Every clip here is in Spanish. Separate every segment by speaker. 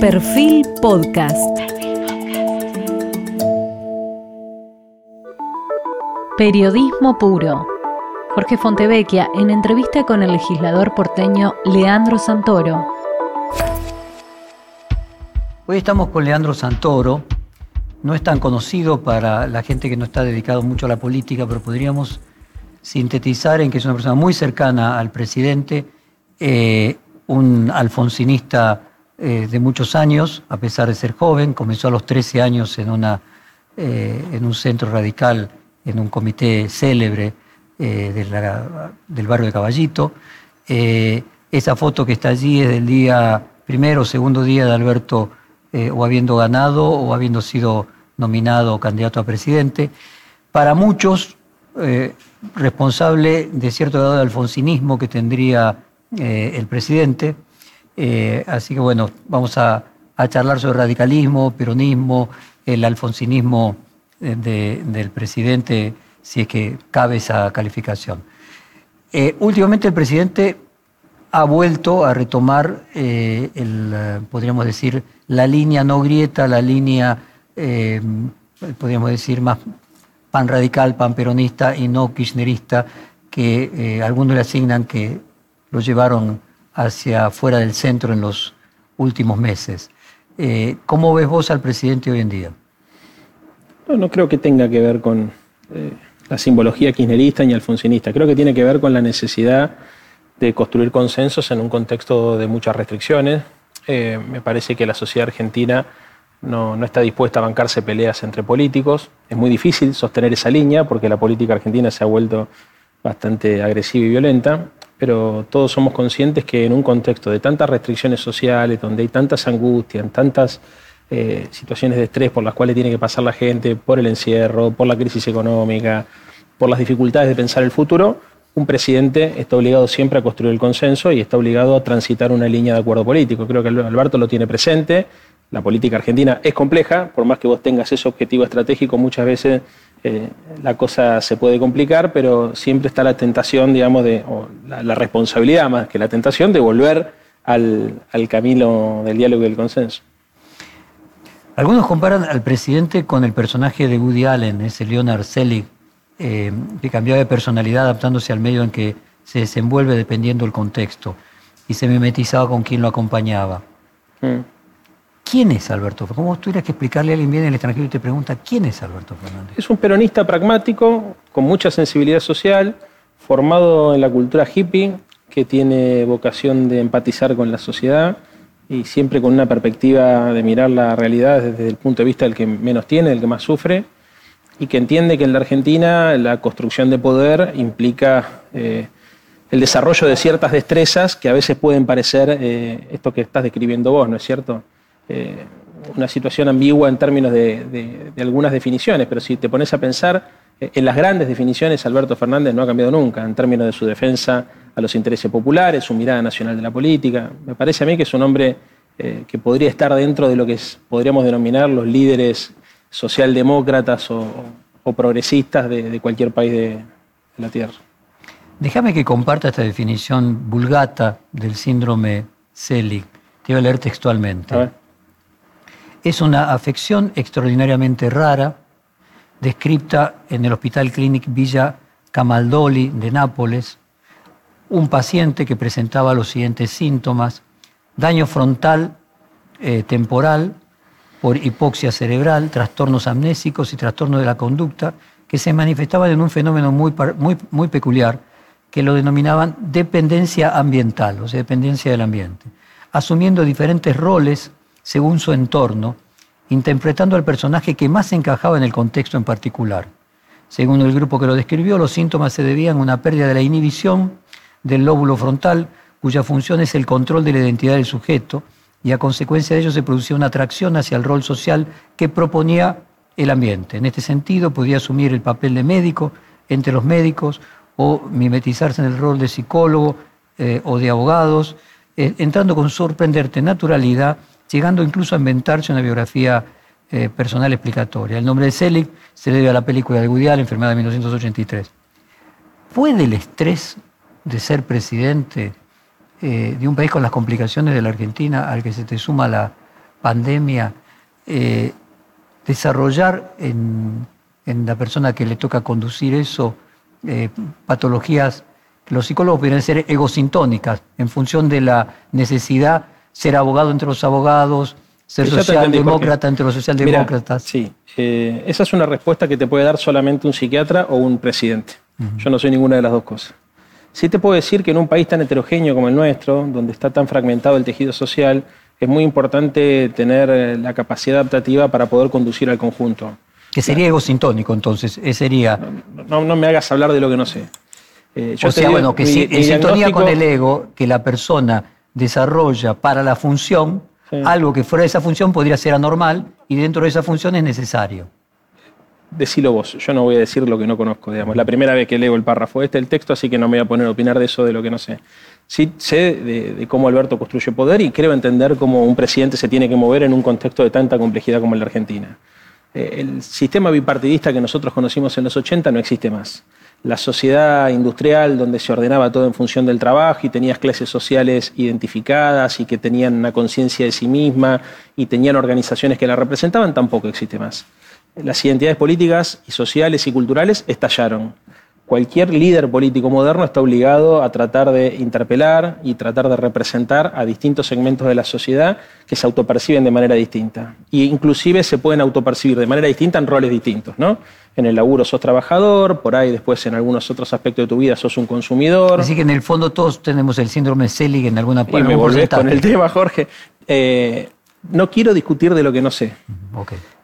Speaker 1: Perfil Podcast. Periodismo puro. Jorge Fontevecchia en entrevista con el legislador porteño Leandro Santoro.
Speaker 2: Hoy estamos con Leandro Santoro. No es tan conocido para la gente que no está dedicado mucho a la política, pero podríamos sintetizar en que es una persona muy cercana al presidente, eh, un alfonsinista eh, de muchos años, a pesar de ser joven, comenzó a los 13 años en, una, eh, en un centro radical, en un comité célebre del barrio de Caballito. esa foto que está allí es del día primero o segundo día de Alberto o habiendo ganado o habiendo sido nominado candidato a presidente. Para muchos, responsable de cierto grado de alfonsinismo que tendría eh, el presidente. Eh, así que bueno, vamos a, charlar sobre radicalismo, peronismo, el alfonsinismo eh, del presidente, si es que cabe esa calificación. últimamente el presidente ha vuelto a retomar, el, podríamos decir, la línea no grieta, la línea, podríamos decir, más pan radical, pan peronista y no kirchnerista, que eh, algunos le asignan que lo llevaron hacia fuera del centro en los últimos meses. Eh, ¿Cómo ves vos al presidente hoy en día?
Speaker 3: No, creo que tenga que ver con eh, la simbología kirchnerista ni alfonsinista. Creo que tiene que ver con la necesidad de construir consensos en un contexto de muchas restricciones. me parece que la sociedad argentina no, no, está dispuesta a bancarse peleas entre políticos. Es muy difícil sostener esa línea porque la política argentina se ha vuelto bastante agresiva y violenta, pero todos somos conscientes que en un contexto de tantas restricciones sociales, donde hay tantas angustias, tantas eh, situaciones de estrés por las cuales tiene que pasar la gente, por el encierro, por la crisis económica, por las dificultades de pensar el futuro, un presidente está obligado siempre a construir el consenso y está obligado a transitar una línea de acuerdo político. Creo que Alberto lo tiene presente la política argentina es compleja, por más que vos tengas ese objetivo estratégico, muchas veces eh, la cosa se puede complicar, pero siempre está la tentación, digamos, de, o la, responsabilidad más que la tentación de volver al, camino del diálogo y del consenso.
Speaker 2: Algunos comparan al presidente con el personaje de Woody Allen, ese Leonard Selig, eh, que cambiaba de personalidad adaptándose al medio en que se desenvuelve dependiendo del contexto y se mimetizaba con quien lo acompañaba. Mm. ¿Quién es Alberto Fernández? ¿Cómo tuvieras que explicarle a alguien bien en el extranjero y te pregunta quién es Alberto Fernández?
Speaker 3: Es un peronista pragmático, con mucha sensibilidad social, formado en la cultura hippie, que tiene vocación de empatizar con la sociedad y siempre con una perspectiva de mirar la realidad desde el punto de vista del que menos tiene, del que más sufre, y que entiende que en la Argentina la construcción de poder implica eh, el desarrollo de ciertas destrezas que a veces pueden parecer eh, esto que estás describiendo vos, ¿no es cierto? Eh, una situación ambigua en términos de, algunas definiciones, pero si te pones a pensar eh, en las grandes definiciones, Alberto Fernández no ha cambiado nunca en términos de su defensa a los intereses populares, su mirada nacional de la política. Me parece a mí que es un hombre eh, que podría estar dentro de lo que podríamos denominar los líderes socialdemócratas o, progresistas de, cualquier país de, la Tierra.
Speaker 2: Déjame que comparta esta definición vulgata del síndrome Selig. Te voy a leer textualmente. Es una afección extraordinariamente rara, descrita en el Hospital Clinic Villa Camaldoli de Nápoles, un paciente que presentaba los siguientes síntomas, daño frontal eh, temporal por hipoxia cerebral, trastornos amnésicos y trastornos de la conducta, que se manifestaban en un fenómeno muy, muy, muy peculiar, que lo denominaban dependencia ambiental, o sea, dependencia del ambiente, asumiendo diferentes roles según su entorno, interpretando al personaje que más encajaba en el contexto en particular. Según el grupo que lo describió, los síntomas se debían a una pérdida de la inhibición del lóbulo frontal, cuya función es el control de la identidad del sujeto, y a consecuencia de ello se producía una atracción hacia el rol social que proponía el ambiente. En este sentido, podía asumir el papel de médico entre los médicos o mimetizarse en el rol de psicólogo eh, o de abogados, eh, entrando con sorprendente naturalidad llegando incluso a inventarse una biografía eh, personal explicatoria. El nombre de Selig se debe a la película de Woody Allen, enfermedad de 1983. ¿Puede el estrés de ser presidente eh, de un país con las complicaciones de la Argentina, al que se te suma la, pandemia, eh, desarrollar en, la persona que le toca conducir eso patologías que los psicólogos pueden ser egosintónicas en función de la necesidad ser abogado entre los abogados, ser socialdemócrata entre los socialdemócratas.
Speaker 3: sí, eh, esa es una respuesta que te puede dar solamente un psiquiatra o un presidente. Yo no soy ninguna de las dos cosas. Sí te puedo decir que en un país tan heterogéneo como el nuestro, donde está tan fragmentado el tejido social, es muy importante tener eh, la capacidad adaptativa para poder conducir al conjunto.
Speaker 2: Que sería egosintónico, entonces, sería...
Speaker 3: No, no, me hagas hablar de lo que no sé.
Speaker 2: Eh, o sea, bueno, que si, en sintonía con el ego, que la persona desarrolla para la función, algo que fuera de esa función podría ser anormal y dentro de esa función es necesario
Speaker 3: decilo vos, yo no voy a decir lo que no conozco, digamos. La primera vez que leo el párrafo este del texto, así que no me voy a poner a opinar de eso, de lo que no sé. Sí sé de, cómo Alberto construye poder y creo entender cómo un presidente se tiene que mover en un contexto de tanta complejidad como el de Argentina. Eh, el sistema bipartidista que nosotros conocimos en los 80 no existe más. La sociedad industrial donde se ordenaba todo en función del trabajo y tenías clases sociales identificadas y que tenían una conciencia de sí misma y tenían organizaciones que la representaban tampoco existe más las identidades políticas y sociales y culturales estallaron. Cualquier líder político moderno está obligado a tratar de interpelar y tratar de representar a distintos segmentos de la sociedad que se autoperciben de manera distinta. Y inclusive se pueden autopercibir de manera distinta en roles distintos, ¿no? En el laburo sos trabajador, por ahí después en algunos otros aspectos de tu vida sos un consumidor.
Speaker 2: Así que en el fondo todos tenemos el síndrome Selig en alguna
Speaker 3: parte. Y me volvés con el tema, Jorge. Eh, no quiero discutir de lo que no sé.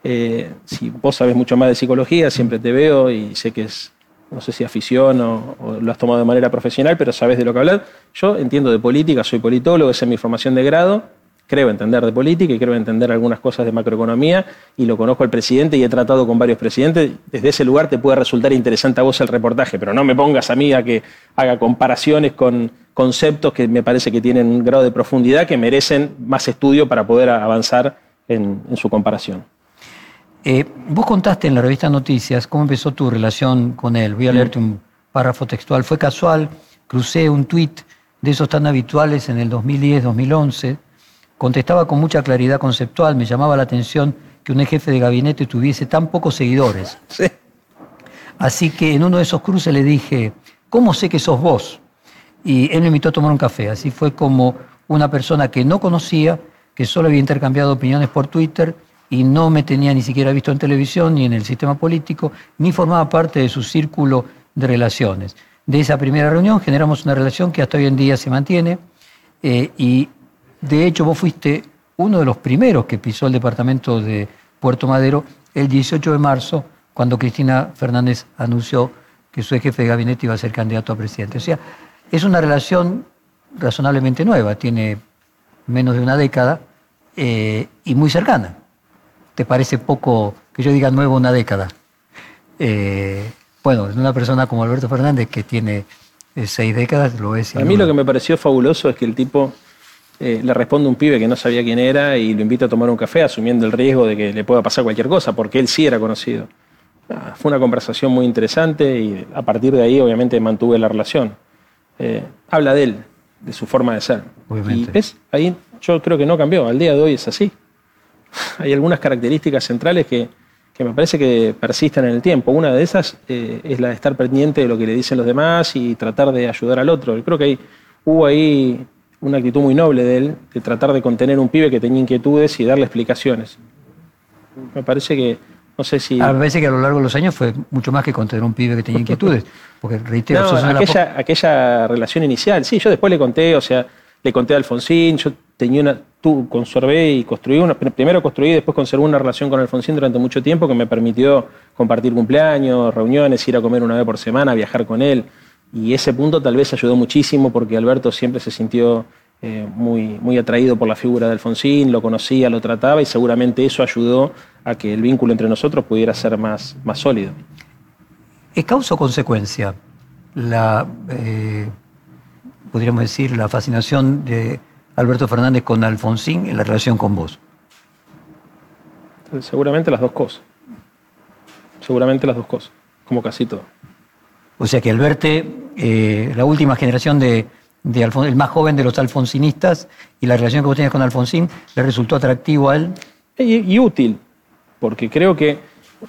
Speaker 3: Eh, si vos sabes mucho más de psicología, siempre te veo y sé que es, no sé si afición o, lo has tomado de manera profesional, pero sabes de lo que hablar. Yo entiendo de política, soy politólogo, esa es mi formación de grado, creo entender de política y creo entender algunas cosas de macroeconomía y lo conozco al presidente y he tratado con varios presidentes. Desde ese lugar te puede resultar interesante a vos el reportaje, pero no me pongas a mí a que haga comparaciones con conceptos que me parece que tienen un grado de profundidad que merecen más estudio para poder avanzar en, su comparación.
Speaker 2: Eh, vos contaste en la revista Noticias cómo empezó tu relación con él. Voy a leerte un párrafo textual. Fue casual, crucé un tuit de esos tan habituales en el 2010-2011. Contestaba con mucha claridad conceptual. Me llamaba la atención que un jefe de gabinete tuviese tan pocos seguidores. Así que en uno de esos cruces le dije, ¿cómo sé que sos vos? y él me invitó a tomar un café. Así fue como una persona que no conocía, que solo había intercambiado opiniones por Twitter y no me tenía ni siquiera visto en televisión ni en el sistema político, ni formaba parte de su círculo de relaciones. De esa primera reunión generamos una relación que hasta hoy en día se mantiene eh, y de hecho vos fuiste uno de los primeros que pisó el departamento de Puerto Madero el 18 de marzo, cuando Cristina Fernández anunció que su jefe de gabinete iba a ser candidato a presidente. O sea, es una relación razonablemente nueva, tiene menos de una década eh, y muy cercana. ¿Te parece poco que yo diga nuevo una década? Eh, bueno, una persona como Alberto Fernández que tiene eh, seis décadas lo es.
Speaker 3: A mí lo que me pareció fabuloso es que el tipo le responde un pibe que no sabía quién era y lo invita a tomar un café asumiendo el riesgo de que le pueda pasar cualquier cosa, porque él sí era conocido. Ah, fue una conversación muy interesante y a partir de ahí obviamente mantuve la relación. Eh, habla de él, de su forma de ser. Y es, ahí yo creo que no cambió, al día de hoy es así. Hay algunas características centrales que, me parece que persisten en el tiempo. Una de esas eh, es la de estar pendiente de lo que le dicen los demás y tratar de ayudar al otro. Yo creo que hubo ahí una actitud muy noble de él, de tratar de contener un pibe que tenía inquietudes y darle explicaciones. Me parece que no sé si.
Speaker 2: A veces que a lo largo de los años fue mucho más que contener un pibe que tenía inquietudes. Porque reitero,
Speaker 3: no, aquella, aquella relación inicial, sí, yo después le conté, o sea, le conté a Alfonsín, yo tenía una, tú conservé y construí una, primero construí y después conservé una relación con Alfonsín durante mucho tiempo que me permitió compartir cumpleaños, reuniones, ir a comer una vez por semana, viajar con él. Y ese punto tal vez ayudó muchísimo porque Alberto siempre se sintió eh, muy, muy atraído por la figura de Alfonsín, lo conocía, lo trataba y seguramente eso ayudó a que el vínculo entre nosotros pudiera ser más, más sólido.
Speaker 2: ¿Es causa o consecuencia la, eh, podríamos decir, la fascinación de Alberto Fernández con Alfonsín en la relación con vos?
Speaker 3: Seguramente las dos cosas. Seguramente las dos cosas, como casi todo.
Speaker 2: O sea que al verte, eh, la última generación de de el más joven de los alfonsinistas, y la relación que vos tenías con Alfonsín le resultó atractivo a él.
Speaker 3: Y, útil, porque creo que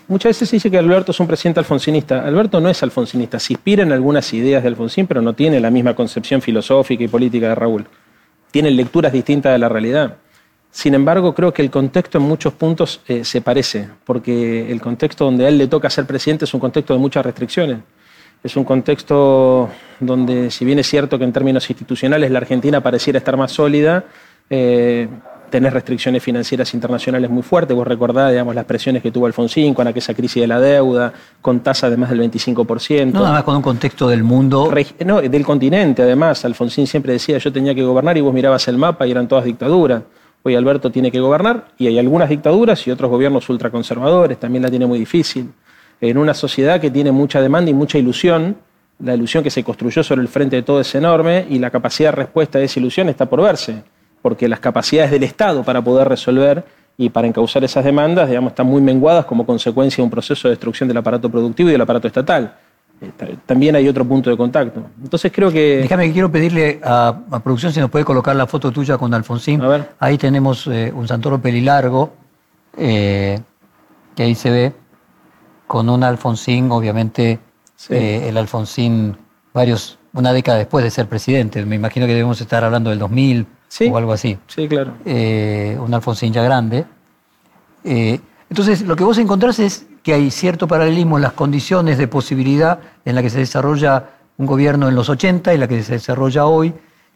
Speaker 3: muchas veces se dice que Alberto es un presidente alfonsinista. Alberto no es alfonsinista, se inspira en algunas ideas de Alfonsín, pero no tiene la misma concepción filosófica y política de Raúl. Tiene lecturas distintas de la realidad. Sin embargo, creo que el contexto en muchos puntos eh, se parece, porque el contexto donde a él le toca ser presidente es un contexto de muchas restricciones. Es un contexto donde, si bien es cierto que en términos institucionales la Argentina pareciera estar más sólida, eh, tenés restricciones financieras internacionales muy fuertes. Vos recordás, digamos, las presiones que tuvo Alfonsín con aquella crisis de la deuda, con tasas de más del 25%.
Speaker 2: No, nada más con un contexto del mundo.
Speaker 3: no, del continente, además. Alfonsín siempre decía, yo tenía que gobernar y vos mirabas el mapa y eran todas dictaduras. Hoy Alberto tiene que gobernar y hay algunas dictaduras y otros gobiernos ultraconservadores, también la tiene muy difícil. En una sociedad que tiene mucha demanda y mucha ilusión, la ilusión que se construyó sobre el frente de todo es enorme y la capacidad de respuesta a esa ilusión está por verse, porque las capacidades del Estado para poder resolver y para encauzar esas demandas, digamos, están muy menguadas como consecuencia de un proceso de destrucción del aparato productivo y del aparato estatal. Eh, también hay otro punto de contacto. Entonces creo que...
Speaker 2: Déjame que quiero pedirle a, producción si nos puede colocar la foto tuya con Alfonsín. A ver. Ahí tenemos eh, un Santoro pelilargo, eh, que ahí se ve, con un Alfonsín, obviamente el Alfonsín varios, una década después de ser presidente. Me imagino que debemos estar hablando del 2000 o algo así.
Speaker 3: Sí, claro.
Speaker 2: un Alfonsín ya grande. entonces, lo que vos encontrás es que hay cierto paralelismo en las condiciones de posibilidad en la que se desarrolla un gobierno en los 80 y la que se desarrolla hoy.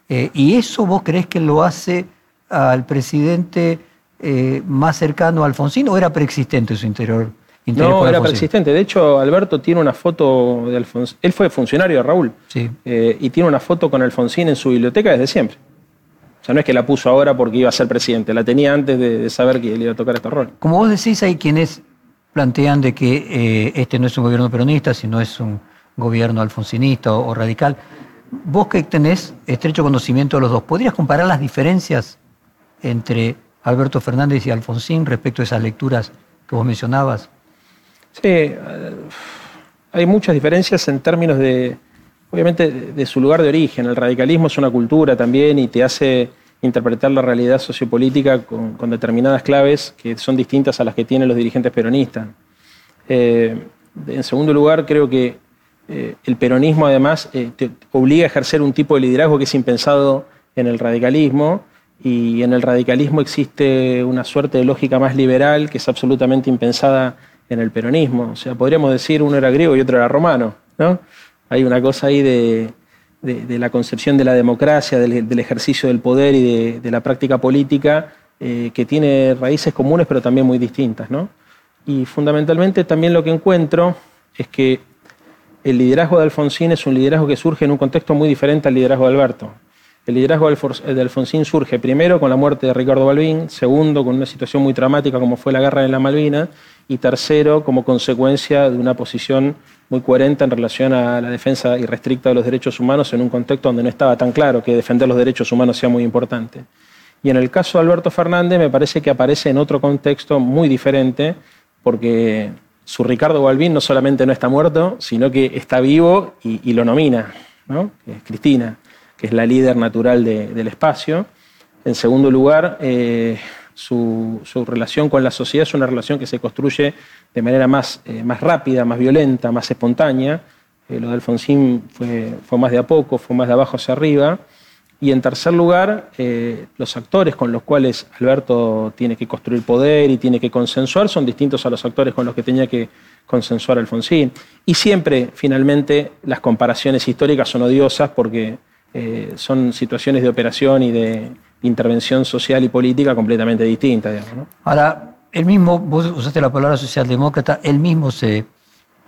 Speaker 2: Eh, ¿Y eso vos crees que lo hace al presidente eh, más cercano a Alfonsín o era preexistente su interior?
Speaker 3: No, era preexistente. De hecho, Alberto tiene una foto de Alfonsín. Él fue funcionario de Raúl.
Speaker 2: Sí.
Speaker 3: Eh, y tiene una foto con Alfonsín en su biblioteca desde siempre. O sea, no es que la puso ahora porque iba a ser presidente, la tenía antes de, de saber que le iba a tocar este rol.
Speaker 2: Como vos decís, hay quienes plantean de que eh, este no es un gobierno peronista, sino es un gobierno alfonsinista o, radical. Vos que tenés estrecho conocimiento de los dos, ¿podrías comparar las diferencias entre Alberto Fernández y Alfonsín respecto a esas lecturas que vos mencionabas?
Speaker 3: Sí, eh, hay muchas diferencias en términos de, obviamente, de su lugar de origen. El radicalismo es una cultura también y te hace interpretar la realidad sociopolítica con, determinadas claves que son distintas a las que tienen los dirigentes peronistas. Eh, en segundo lugar, creo que eh, el peronismo además eh, te obliga a ejercer un tipo de liderazgo que es impensado en el radicalismo y en el radicalismo existe una suerte de lógica más liberal que es absolutamente impensada en el peronismo. O sea, podríamos decir uno era griego y otro era romano. ¿no? Hay una cosa ahí de, la concepción de la democracia, del, ejercicio del poder y de, la práctica política, eh, que tiene raíces comunes pero también muy distintas. ¿no? Y fundamentalmente también lo que encuentro es que el liderazgo de Alfonsín es un liderazgo que surge en un contexto muy diferente al liderazgo de Alberto. El liderazgo de Alfonsín surge primero con la muerte de Ricardo Balbín, segundo con una situación muy dramática como fue la guerra de la Malvinas, y tercero como consecuencia de una posición muy coherente en relación a la defensa irrestricta de los derechos humanos en un contexto donde no estaba tan claro que defender los derechos humanos sea muy importante. Y en el caso de Alberto Fernández me parece que aparece en otro contexto muy diferente, porque su Ricardo Balbín no solamente no está muerto, sino que está vivo y, lo nomina, ¿no? es Cristina, que es la líder natural del espacio. En segundo lugar, eh, su, relación con la sociedad es una relación que se construye de manera más, eh, más rápida, más violenta, más espontánea. Eh, lo de Alfonsín fue, fue, más de a poco, fue más de abajo hacia arriba. Y en tercer lugar, eh, los actores con los cuales Alberto tiene que construir poder y tiene que consensuar son distintos a los actores con los que tenía que consensuar Alfonsín. Y siempre, finalmente, las comparaciones históricas son odiosas porque son situaciones de operación y de, intervención social y política completamente distinta. Digamos,
Speaker 2: Ahora, él mismo, vos usaste la palabra socialdemócrata, él mismo se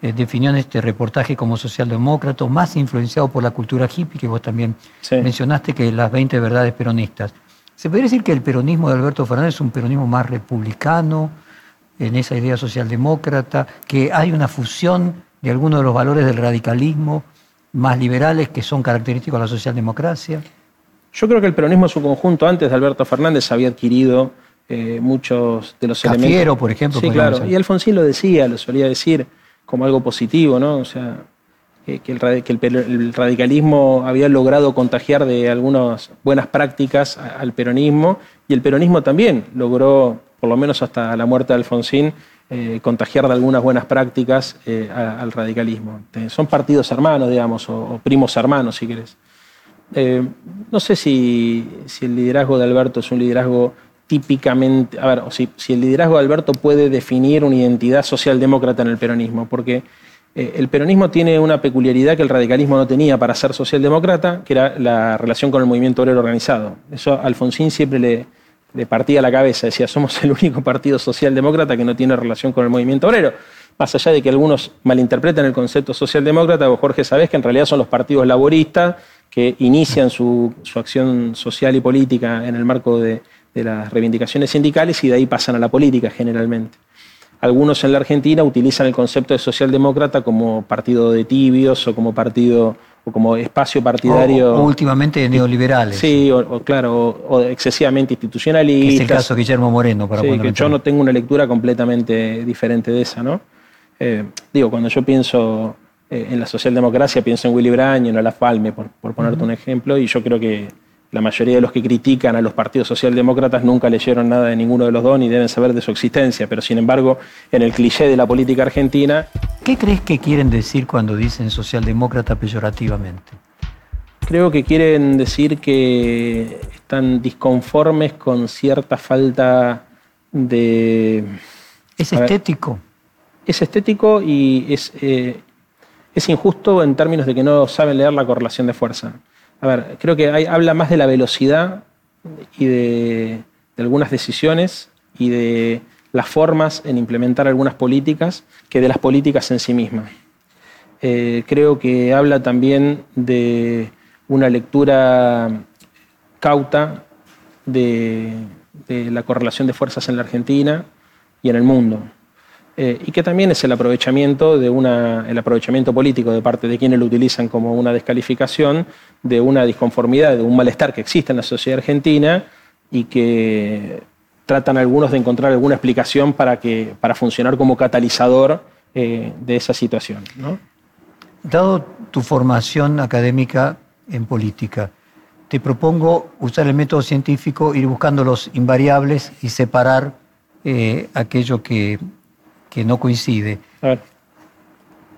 Speaker 2: eh, definió en este reportaje como socialdemócrata, más influenciado por la cultura hippie, que vos también mencionaste, que las 20 verdades peronistas. ¿Se podría decir que el peronismo de Alberto Fernández es un peronismo más republicano, en esa idea socialdemócrata, que hay una fusión de algunos de los valores del radicalismo más liberales que son característicos de la socialdemocracia?
Speaker 3: Yo creo que el peronismo en su conjunto, antes de Alberto Fernández, había adquirido eh, muchos de los
Speaker 2: Cafiero,
Speaker 3: elementos.
Speaker 2: por ejemplo.
Speaker 3: Sí, claro. Y Alfonsín lo decía, lo solía decir como algo positivo, ¿no? O sea, que, el, radicalismo había logrado contagiar de algunas buenas prácticas al peronismo y el peronismo también logró, por lo menos hasta la muerte de Alfonsín, eh, contagiar de algunas buenas prácticas eh, al radicalismo. son partidos hermanos, digamos, o, primos hermanos, si querés. Eh, no sé si, el liderazgo de Alberto es un liderazgo típicamente, a ver, o si, el liderazgo de Alberto puede definir una identidad socialdemócrata en el peronismo, porque eh, el peronismo tiene una peculiaridad que el radicalismo no tenía para ser socialdemócrata, que era la relación con el movimiento obrero organizado. Eso a Alfonsín siempre le, partía la cabeza, decía, somos el único partido socialdemócrata que no tiene relación con el movimiento obrero. Más allá de que algunos malinterpreten el concepto socialdemócrata, vos Jorge sabés que en realidad son los partidos laboristas que inician su, acción social y política en el marco de las reivindicaciones sindicales y de ahí pasan a la política generalmente. Algunos en la Argentina utilizan el concepto de socialdemócrata como partido de tibios o como partido o como espacio partidario.
Speaker 2: O, últimamente de neoliberales.
Speaker 3: Sí, o, claro, o, excesivamente institucionalistas.
Speaker 2: es el caso de Guillermo Moreno,
Speaker 3: para sí, que yo no tengo una lectura completamente diferente de esa, ¿no? Eh, digo, cuando yo pienso eh, en la socialdemocracia, pienso en Willy Brandt y en Olaf Palme, por, ponerte un ejemplo, y yo creo que la mayoría de los que critican a los partidos socialdemócratas nunca leyeron nada de ninguno de los dos ni deben saber de su existencia, pero sin embargo, en el cliché de la política argentina...
Speaker 2: ¿Qué crees que quieren decir cuando dicen socialdemócrata peyorativamente?
Speaker 3: Creo que quieren decir que están disconformes con cierta falta de...
Speaker 2: ¿Es estético?
Speaker 3: es estético y es, eh, es injusto en términos de que no saben leer la correlación de fuerza a ver, creo que habla más de la velocidad y de, algunas decisiones y de las formas en implementar algunas políticas que de las políticas en sí mismas. Eh, creo que habla también de una lectura cauta de la correlación de fuerzas en la Argentina y en el mundo. Eh, y que también es el aprovechamiento de una, el aprovechamiento político de parte de quienes lo utilizan como una descalificación de una disconformidad, de un malestar que existe en la sociedad argentina y que tratan algunos de encontrar alguna explicación para, que, para funcionar como catalizador eh, de esa situación.
Speaker 2: Dado tu formación académica en política, te propongo usar el método científico, ir buscando los invariables y separar eh, aquello que que no coincide.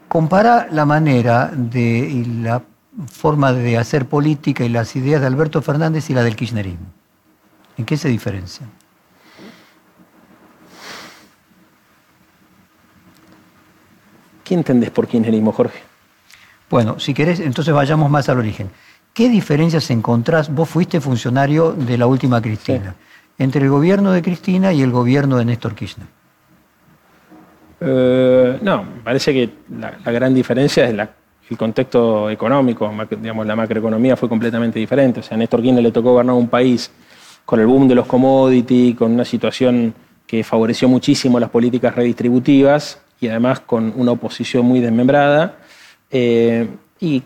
Speaker 2: Compara la manera de y la forma de hacer política y las ideas de Alberto Fernández y la del kirchnerismo. ¿En qué se diferencian?
Speaker 3: ¿Qué entendés por kirchnerismo, Jorge?
Speaker 2: Bueno, si querés, entonces vayamos más al origen. ¿Qué diferencias encontrás? Vos fuiste funcionario de la última Cristina, entre el gobierno de Cristina y el gobierno de Néstor Kirchner.
Speaker 3: Eh, no, parece que la, gran diferencia es el contexto económico. Digamos, la macroeconomía fue completamente diferente. O sea, a Néstor Kirchner le tocó gobernar un país con el boom de los commodities, con una situación que favoreció muchísimo las políticas redistributivas y además con una oposición muy desmembrada. Eh, y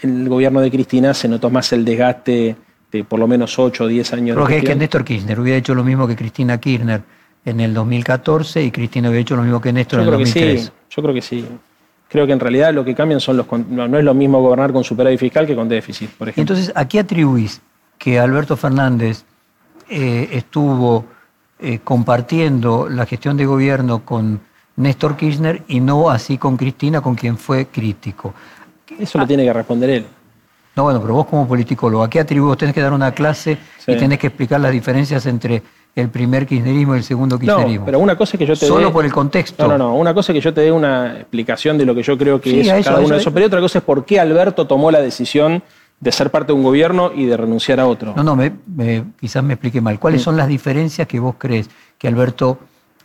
Speaker 3: el gobierno de Cristina se notó más el desgaste de por lo menos 8 o 10 años.
Speaker 2: Porque es que Néstor Kirchner hubiera hecho lo mismo que Cristina Kirchner en el 2014 y Cristina había hecho lo mismo que Néstor en el 2003.
Speaker 3: yo creo que sí. Creo que en realidad lo que cambian son los... No, es lo mismo gobernar con superávit fiscal que con déficit, por ejemplo.
Speaker 2: Entonces, ¿a qué atribuís que Alberto Fernández eh, estuvo eh, compartiendo la gestión de gobierno con Néstor Kirchner y no así con Cristina, con quien fue crítico?
Speaker 3: Eso lo tiene que responder él.
Speaker 2: No, bueno, pero vos como politicólogo, ¿a qué atribuís? Tenés que dar una clase y tenés que explicar las diferencias entre el primer kirchnerismo y el segundo kirchnerismo.
Speaker 3: No, pero una cosa que yo te
Speaker 2: Solo por el contexto.
Speaker 3: No, no, no. Una cosa es que yo te dé una explicación de lo que yo creo que es cada uno de esos, pero otra cosa es por qué Alberto tomó la decisión de ser parte de un gobierno y de renunciar a otro.
Speaker 2: No, no, me, quizás me explique mal. ¿Cuáles son las diferencias que vos crees que Alberto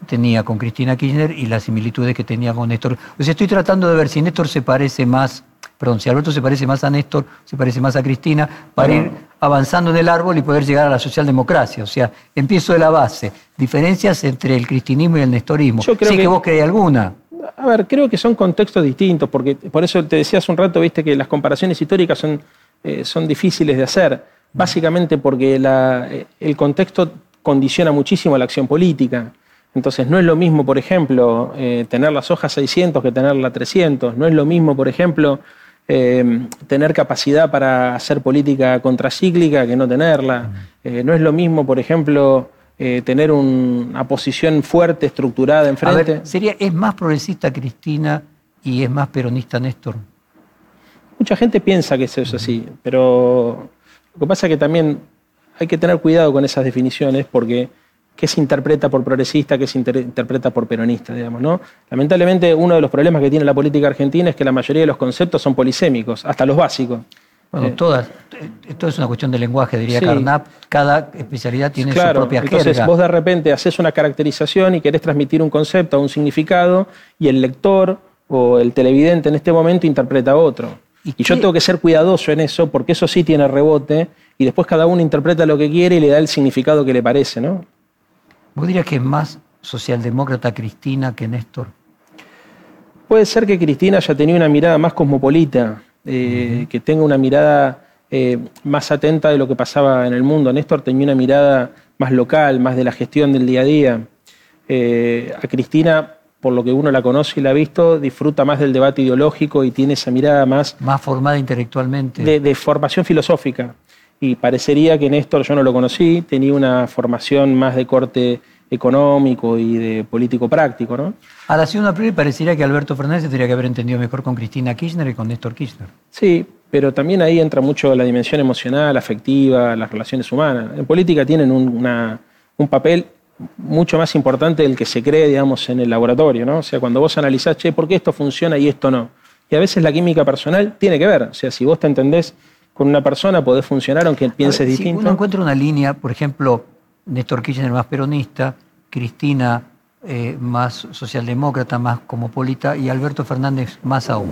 Speaker 2: tenía con Cristina Kirchner y las similitudes que tenía con Néstor? O sea, estoy tratando de ver si Néstor se parece más perdón, si Alberto se parece más a Néstor, se parece más a Cristina, para ir avanzando en el árbol y poder llegar a la socialdemocracia. O sea, empiezo de la base. Diferencias entre el cristinismo y el nestorismo. Yo creo sí que, vos crees alguna.
Speaker 3: A ver, creo que son contextos distintos, porque por eso te decía hace un rato, viste, que las comparaciones históricas son, eh, son difíciles de hacer, básicamente porque eh, el contexto condiciona muchísimo la acción política. Entonces no es lo mismo, por ejemplo, eh, tener las hojas 600 que tener la 300. No es lo mismo, por ejemplo, eh, tener capacidad para hacer política contracíclica que no tenerla. Eh, no es lo mismo, por ejemplo, tener una posición fuerte, estructurada enfrente.
Speaker 2: sería, ¿Es más progresista Cristina y es más peronista Néstor?
Speaker 3: Mucha gente piensa que eso es así, pero lo que pasa es que también hay que tener cuidado con esas definiciones porque qué se interpreta por progresista, qué se interpreta por peronista, digamos, ¿no? Lamentablemente, uno de los problemas que tiene la política argentina es que la mayoría de los conceptos son polisémicos, hasta los básicos.
Speaker 2: Bueno, eh, todas, esto es una cuestión de lenguaje, diría Carnap, cada especialidad tiene su propia
Speaker 3: entonces vos de repente haces una caracterización y querés transmitir un concepto un significado y el lector o el televidente en este momento interpreta otro. Y, yo tengo que ser cuidadoso en eso porque eso sí tiene rebote y después cada uno interpreta lo que quiere y le da el significado que le parece, ¿no?
Speaker 2: ¿Vos dirías que es más socialdemócrata Cristina que Néstor?
Speaker 3: Puede ser que Cristina haya tenido una mirada más cosmopolita, eh, que tenga una mirada eh, más atenta de lo que pasaba en el mundo. Néstor tenía una mirada más local, más de la gestión del día a día. Eh, a Cristina, por lo que uno la conoce y la ha visto, disfruta más del debate ideológico y tiene esa mirada más...
Speaker 2: Más formada intelectualmente.
Speaker 3: de formación filosófica y parecería que Néstor, yo no lo conocí, tenía una formación más de corte económico y de político práctico, ¿no?
Speaker 2: Ahora, si uno priori parecería que Alberto Fernández tendría que haber entendido mejor con Cristina Kirchner y con Néstor Kirchner.
Speaker 3: Sí, pero también ahí entra mucho la dimensión emocional, afectiva, las relaciones humanas. En política tienen un, un papel mucho más importante del que se cree, digamos, en el laboratorio, ¿no? O sea, cuando vos analizás, che, ¿por qué esto funciona y esto no? Y a veces la química personal tiene que ver. O sea, si vos te entendés con una persona podés funcionar aunque pienses distinto.
Speaker 2: Si uno encuentra una línea, por ejemplo, Néstor Kirchner más peronista, Cristina eh, más socialdemócrata, más cosmopolita y Alberto Fernández más aún.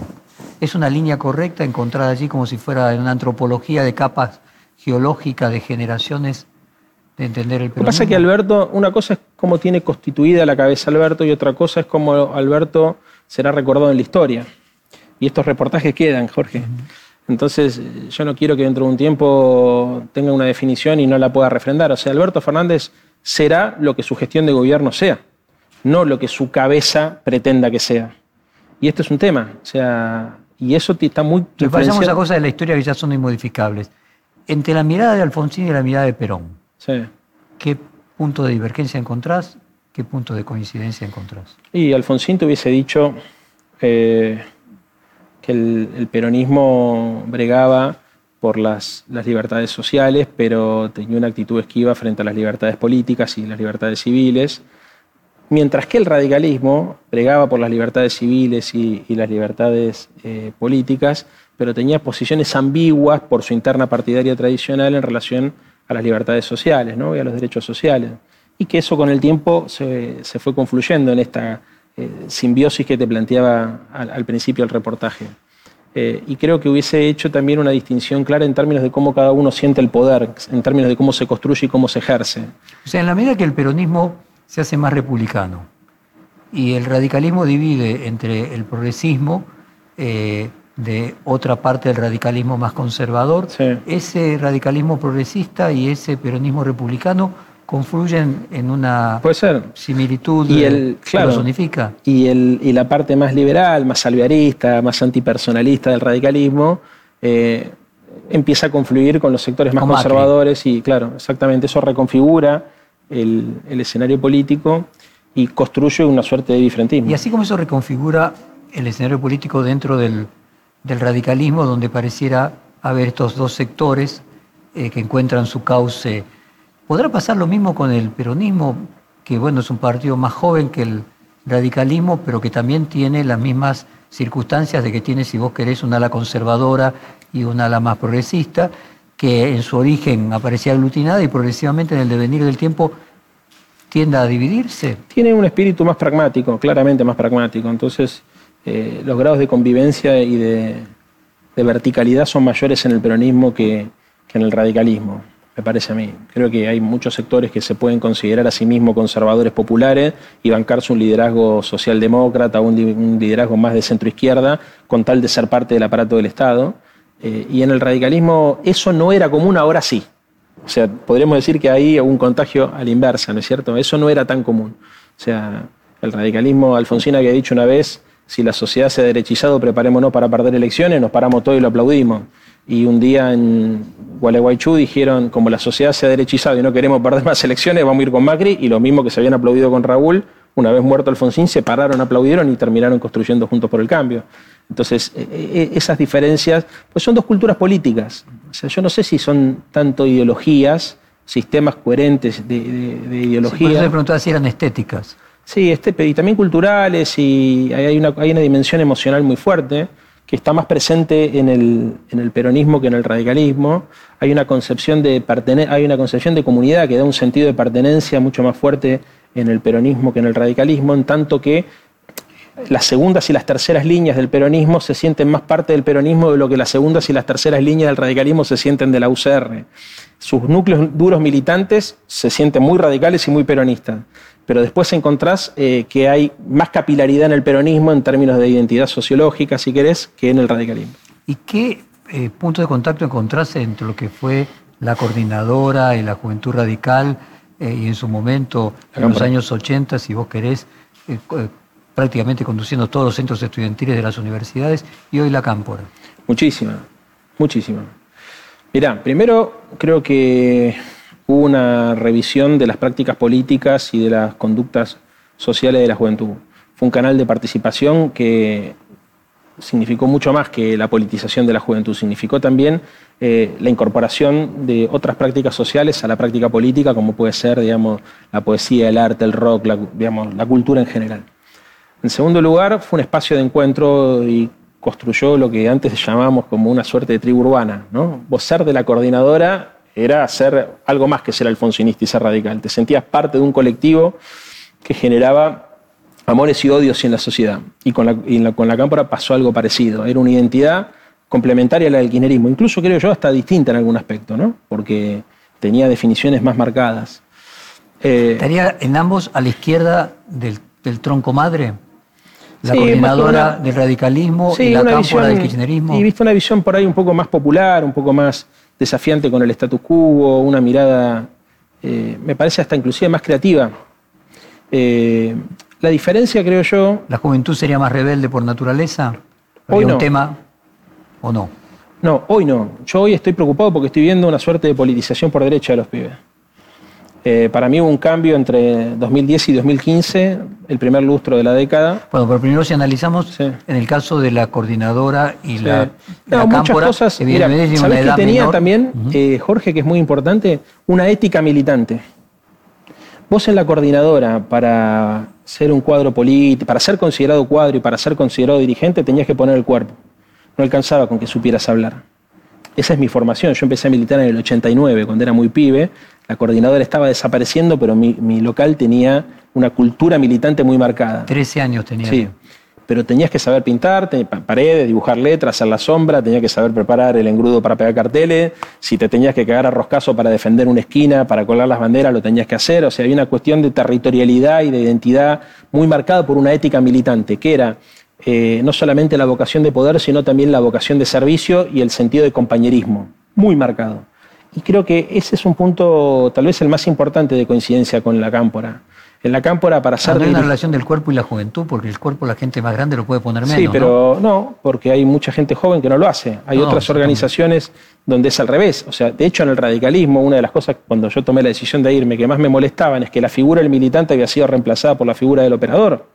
Speaker 2: ¿Es una línea correcta encontrada allí como si fuera una antropología de capas geológicas, de generaciones, de entender el peronismo?
Speaker 3: Lo que pasa es que Alberto, una cosa es cómo tiene constituida la cabeza Alberto y otra cosa es cómo Alberto será recordado en la historia. Y estos reportajes quedan, Jorge. Entonces, yo no quiero que dentro de un tiempo tenga una definición y no la pueda refrendar. O sea, Alberto Fernández será lo que su gestión de gobierno sea, no lo que su cabeza pretenda que sea. Y esto es un tema. O sea, y eso está muy.
Speaker 2: Le pasamos a cosas de la historia que ya son inmodificables. Entre la mirada de Alfonsín y la mirada de Perón, ¿qué punto de divergencia encontrás? ¿Qué punto de coincidencia encontrás?
Speaker 3: Y Alfonsín te hubiese dicho. Eh, que el, peronismo bregaba por las, libertades sociales, pero tenía una actitud esquiva frente a las libertades políticas y las libertades civiles, mientras que el radicalismo bregaba por las libertades civiles y, las libertades eh, políticas, pero tenía posiciones ambiguas por su interna partidaria tradicional en relación a las libertades sociales ¿no? y a los derechos sociales. Y que eso con el tiempo se, se fue confluyendo en esta eh, simbiosis que te planteaba al, principio del reportaje. Eh, y creo que hubiese hecho también una distinción clara en términos de cómo cada uno siente el poder, en términos de cómo se construye y cómo se ejerce.
Speaker 2: O sea, en la medida que el peronismo se hace más republicano y el radicalismo divide entre el progresismo eh, de otra parte del radicalismo más conservador, ese radicalismo progresista y ese peronismo republicano confluyen en una similitud
Speaker 3: y el,
Speaker 2: que los unifica.
Speaker 3: Y, el, y la parte más liberal, más salviarista, más antipersonalista del radicalismo, eh, empieza a confluir con los sectores más conservadores y claro, exactamente, eso reconfigura el, escenario político y construye una suerte de diferentismo.
Speaker 2: Y así como eso reconfigura el escenario político dentro del, radicalismo, donde pareciera haber estos dos sectores eh, que encuentran su cauce ¿Podrá pasar lo mismo con el peronismo, que bueno, es un partido más joven que el radicalismo, pero que también tiene las mismas circunstancias de que tiene, si vos querés, una ala conservadora y una ala más progresista, que en su origen aparecía aglutinada y progresivamente en el devenir del tiempo tiende a dividirse?
Speaker 3: Tiene un espíritu más pragmático, claramente más pragmático. Entonces, eh, los grados de convivencia y de, verticalidad son mayores en el peronismo que en el radicalismo me parece a mí. Creo que hay muchos sectores que se pueden considerar a sí mismos conservadores populares y bancarse un liderazgo socialdemócrata, un, un liderazgo más de centro izquierda, con tal de ser parte del aparato del Estado. Eh, y en el radicalismo eso no era común, ahora sí. O sea, podríamos decir que hubo un contagio a la inversa, ¿no es cierto? Eso no era tan común. O sea, el radicalismo, Alfonsín había dicho una vez, si la sociedad se ha derechizado, preparémonos para perder elecciones, nos paramos todos y lo aplaudimos. Y un día en Gualeguaychú dijeron, como la sociedad se ha derechizado y no queremos perder más elecciones, vamos a ir con Macri, y lo mismo que se habían aplaudido con Raúl, una vez muerto Alfonsín, se pararon, aplaudieron y terminaron construyendo juntos por el cambio. Entonces, e, e, e, esas diferencias, pues son dos culturas políticas. O sea, yo no sé si son tanto ideologías, sistemas coherentes de, ideología. Sí, por
Speaker 2: eso preguntaba si eran estéticas.
Speaker 3: Sí, este, y también culturales, y hay una, hay una dimensión emocional muy fuerte que está más presente en el, peronismo que en el radicalismo. Hay una, concepción de hay una concepción de comunidad que da un sentido de pertenencia mucho más fuerte en el peronismo que en el radicalismo, en tanto que las segundas y las terceras líneas del peronismo se sienten más parte del peronismo de lo que las segundas y las terceras líneas del radicalismo se sienten de la UCR. Sus núcleos duros militantes se sienten muy radicales y muy peronistas, pero después encontrás eh, que hay más capilaridad en el peronismo en términos de identidad sociológica, si querés, que en el radicalismo.
Speaker 2: ¿Y qué eh, punto de contacto encontraste entre lo que fue la coordinadora y la juventud radical eh, y en su momento, en los años 80, si vos querés, prácticamente conduciendo todos los centros estudiantiles de las universidades y hoy la Cámpora?
Speaker 3: Muchísima, muchísima. Mirá, primero creo que hubo una revisión de las prácticas políticas y de las conductas sociales de la juventud. Fue un canal de participación que significó mucho más que la politización de la juventud, significó también eh, la incorporación de otras prácticas sociales a la práctica política, como puede ser, digamos, la poesía, el arte, el rock, digamos, la cultura en general. En segundo lugar, fue un espacio de encuentro y construyó lo que antes llamábamos como una suerte de tribu urbana. ¿no? Vos ser de la coordinadora era ser algo más que ser alfonsinista y ser radical. Te sentías parte de un colectivo que generaba amores y odios en la sociedad. Y con la, con la cámpora pasó algo parecido. Era una identidad complementaria a la del kirchnerismo. Incluso creo yo hasta distinta en algún aspecto, ¿no? porque tenía definiciones más marcadas.
Speaker 2: Eh, ¿Estaría en ambos a la izquierda del, del tronco madre? la coordinadora del radicalismo y la cámpora del kirchnerismo.
Speaker 3: Y visto una visión por ahí un poco más popular, un poco más desafiante con el status quo, una mirada, eh, me parece hasta inclusive más creativa. Eh, la diferencia, creo yo...
Speaker 2: ¿La juventud sería más rebelde por naturaleza?
Speaker 3: Hoy no.
Speaker 2: un tema o no?
Speaker 3: No, hoy no. Yo hoy estoy preocupado porque estoy viendo una suerte de politización por derecha de los pibes. Eh, para mí hubo un cambio entre 2010 y 2015, el primer lustro de la década.
Speaker 2: Bueno, pero primero si analizamos en el caso de la coordinadora y la,
Speaker 3: no, muchas cosas. Mira, ¿sabes que tenía también, eh, Jorge, que es muy importante? Una ética militante. Vos en la coordinadora, para ser un cuadro político, para ser considerado cuadro y para ser considerado dirigente, tenías que poner el cuerpo. No alcanzaba con que supieras hablar. Esa es mi formación. Yo empecé a militar en el 89, cuando era muy pibe. La coordinadora estaba desapareciendo, pero mi, local tenía una cultura militante muy marcada.
Speaker 2: Trece años tenía.
Speaker 3: Sí. Pero tenías que saber pintar, paredes, dibujar letras, hacer la sombra, tenías que saber preparar el engrudo para pegar carteles, si te tenías que cagar a roscazo para defender una esquina, para colgar las banderas, lo tenías que hacer. O sea, había una cuestión de territorialidad y de identidad muy marcada por una ética militante, que era eh, no solamente la vocación de poder, sino también la vocación de servicio y el sentido de compañerismo, muy marcado. Y creo que ese es un punto, tal vez el más importante de coincidencia con la cámpora. En la cámpora, para ser.
Speaker 2: No hay una relación del cuerpo y la juventud, porque el cuerpo la gente más grande lo puede poner menos.
Speaker 3: Sí, pero no, porque hay mucha gente joven que no lo hace. Hay otras organizaciones donde es al revés. O sea, de hecho, en el radicalismo, una de las cosas cuando yo tomé la decisión de irme que más me molestaban es que la figura del militante había sido reemplazada por la figura del operador.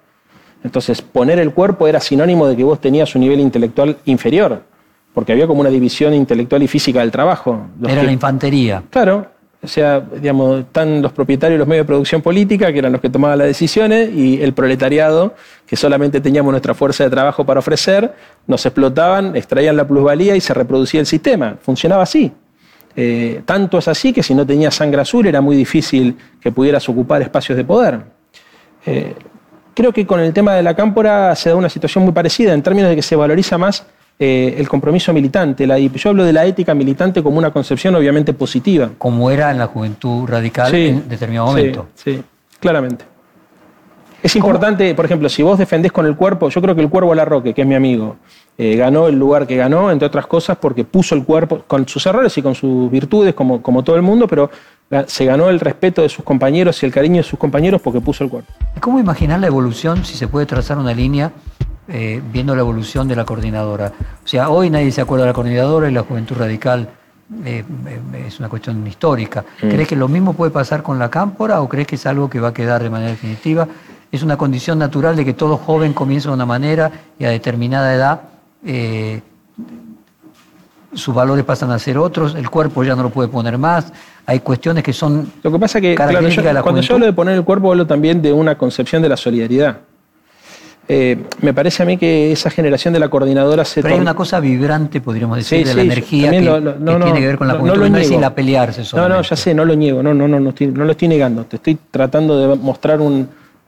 Speaker 3: Entonces, poner el cuerpo era sinónimo de que vos tenías un nivel intelectual inferior porque había como una división intelectual y física del trabajo.
Speaker 2: Era la infantería.
Speaker 3: Claro, o sea, digamos, están los propietarios de los medios de producción política, que eran los que tomaban las decisiones, y el proletariado, que solamente teníamos nuestra fuerza de trabajo para ofrecer, nos explotaban, extraían la plusvalía y se reproducía el sistema. Funcionaba así. Eh, tanto es así que si no tenías sangre azul era muy difícil que pudieras ocupar espacios de poder. Eh, creo que con el tema de la cámpora se da una situación muy parecida en términos de que se valoriza más eh, el compromiso militante. La, yo hablo de la ética militante como una concepción obviamente positiva.
Speaker 2: Como era en la juventud radical en determinado momento.
Speaker 3: Sí, claramente. Es importante, por ejemplo, si vos defendés con el cuerpo, yo creo que el Cuervo Larroque, que es mi amigo, eh, ganó el lugar que ganó, entre otras cosas, porque puso el cuerpo, con sus errores y con sus virtudes, como, como todo el mundo, pero se ganó el respeto de sus compañeros y el cariño de sus compañeros porque puso el cuerpo.
Speaker 2: ¿Cómo imaginar la evolución si se puede trazar una línea eh, viendo la evolución de la coordinadora? O sea, hoy nadie se acuerda de la coordinadora y la juventud radical eh, es una cuestión histórica. Mm. ¿Crees que lo mismo puede pasar con la cámpora o crees que es algo que va a quedar de manera definitiva? ¿Es una condición natural de que todo joven comienza de una manera y a determinada edad eh, sus valores pasan a ser otros, el cuerpo ya no lo puede poner más, hay cuestiones que son...
Speaker 3: Lo que pasa que cuando yo hablo de poner el cuerpo hablo también de una concepción de la solidaridad. Eh, me parece a mí que esa generación de la coordinadora se...
Speaker 2: Pero hay una cosa vibrante, podríamos decir, de la energía que, tiene que ver con la juventud, no, no, es ir a pelearse
Speaker 3: solamente. No, no, ya sé, no lo niego, no, no, no, no, estoy, no lo estoy negando. Te estoy tratando de mostrar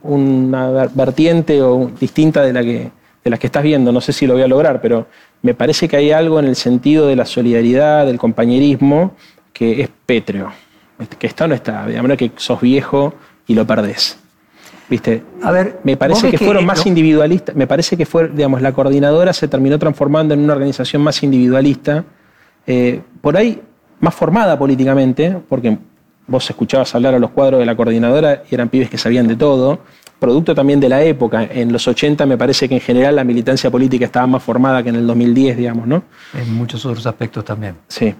Speaker 3: una vertiente o distinta de la, que, de la que estás viendo. No sé si lo voy a lograr, pero me parece que hay algo en el sentido de la solidaridad, del compañerismo, que es pétreo. Que está o no está. De manera que sos viejo y lo perdés. ¿Viste? A ver, me parece que, fueron más individualistas. Me parece que fue, digamos, la coordinadora se terminó transformando en una organización más individualista, eh, por ahí más formada políticamente, porque vos escuchabas hablar a los cuadros de la coordinadora y eran pibes que sabían de todo, producto también de la época. En los 80 me parece que en general la militancia política estaba más formada que en el 2010, digamos, ¿no?
Speaker 2: En muchos otros aspectos también.
Speaker 3: Sí.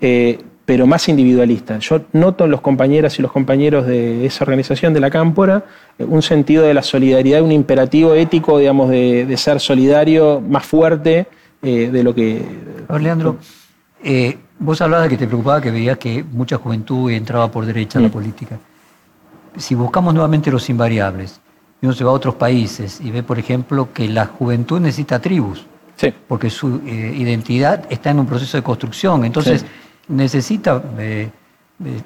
Speaker 3: Eh, pero más individualista. Yo noto en los compañeras y los compañeros de esa organización de la Cámpora eh, un sentido de la solidaridad, un imperativo ético, digamos, de, ser solidario más fuerte eh, de lo que...
Speaker 2: Leandro, eh, vos hablabas de que te preocupaba que veías que mucha juventud entraba por derecha a la mm. política. Si buscamos nuevamente los invariables, y uno se va a otros países y ve, por ejemplo, que la juventud necesita tribus, sí. porque su identidad está en un proceso de construcción. Entonces, necesita eh, eh,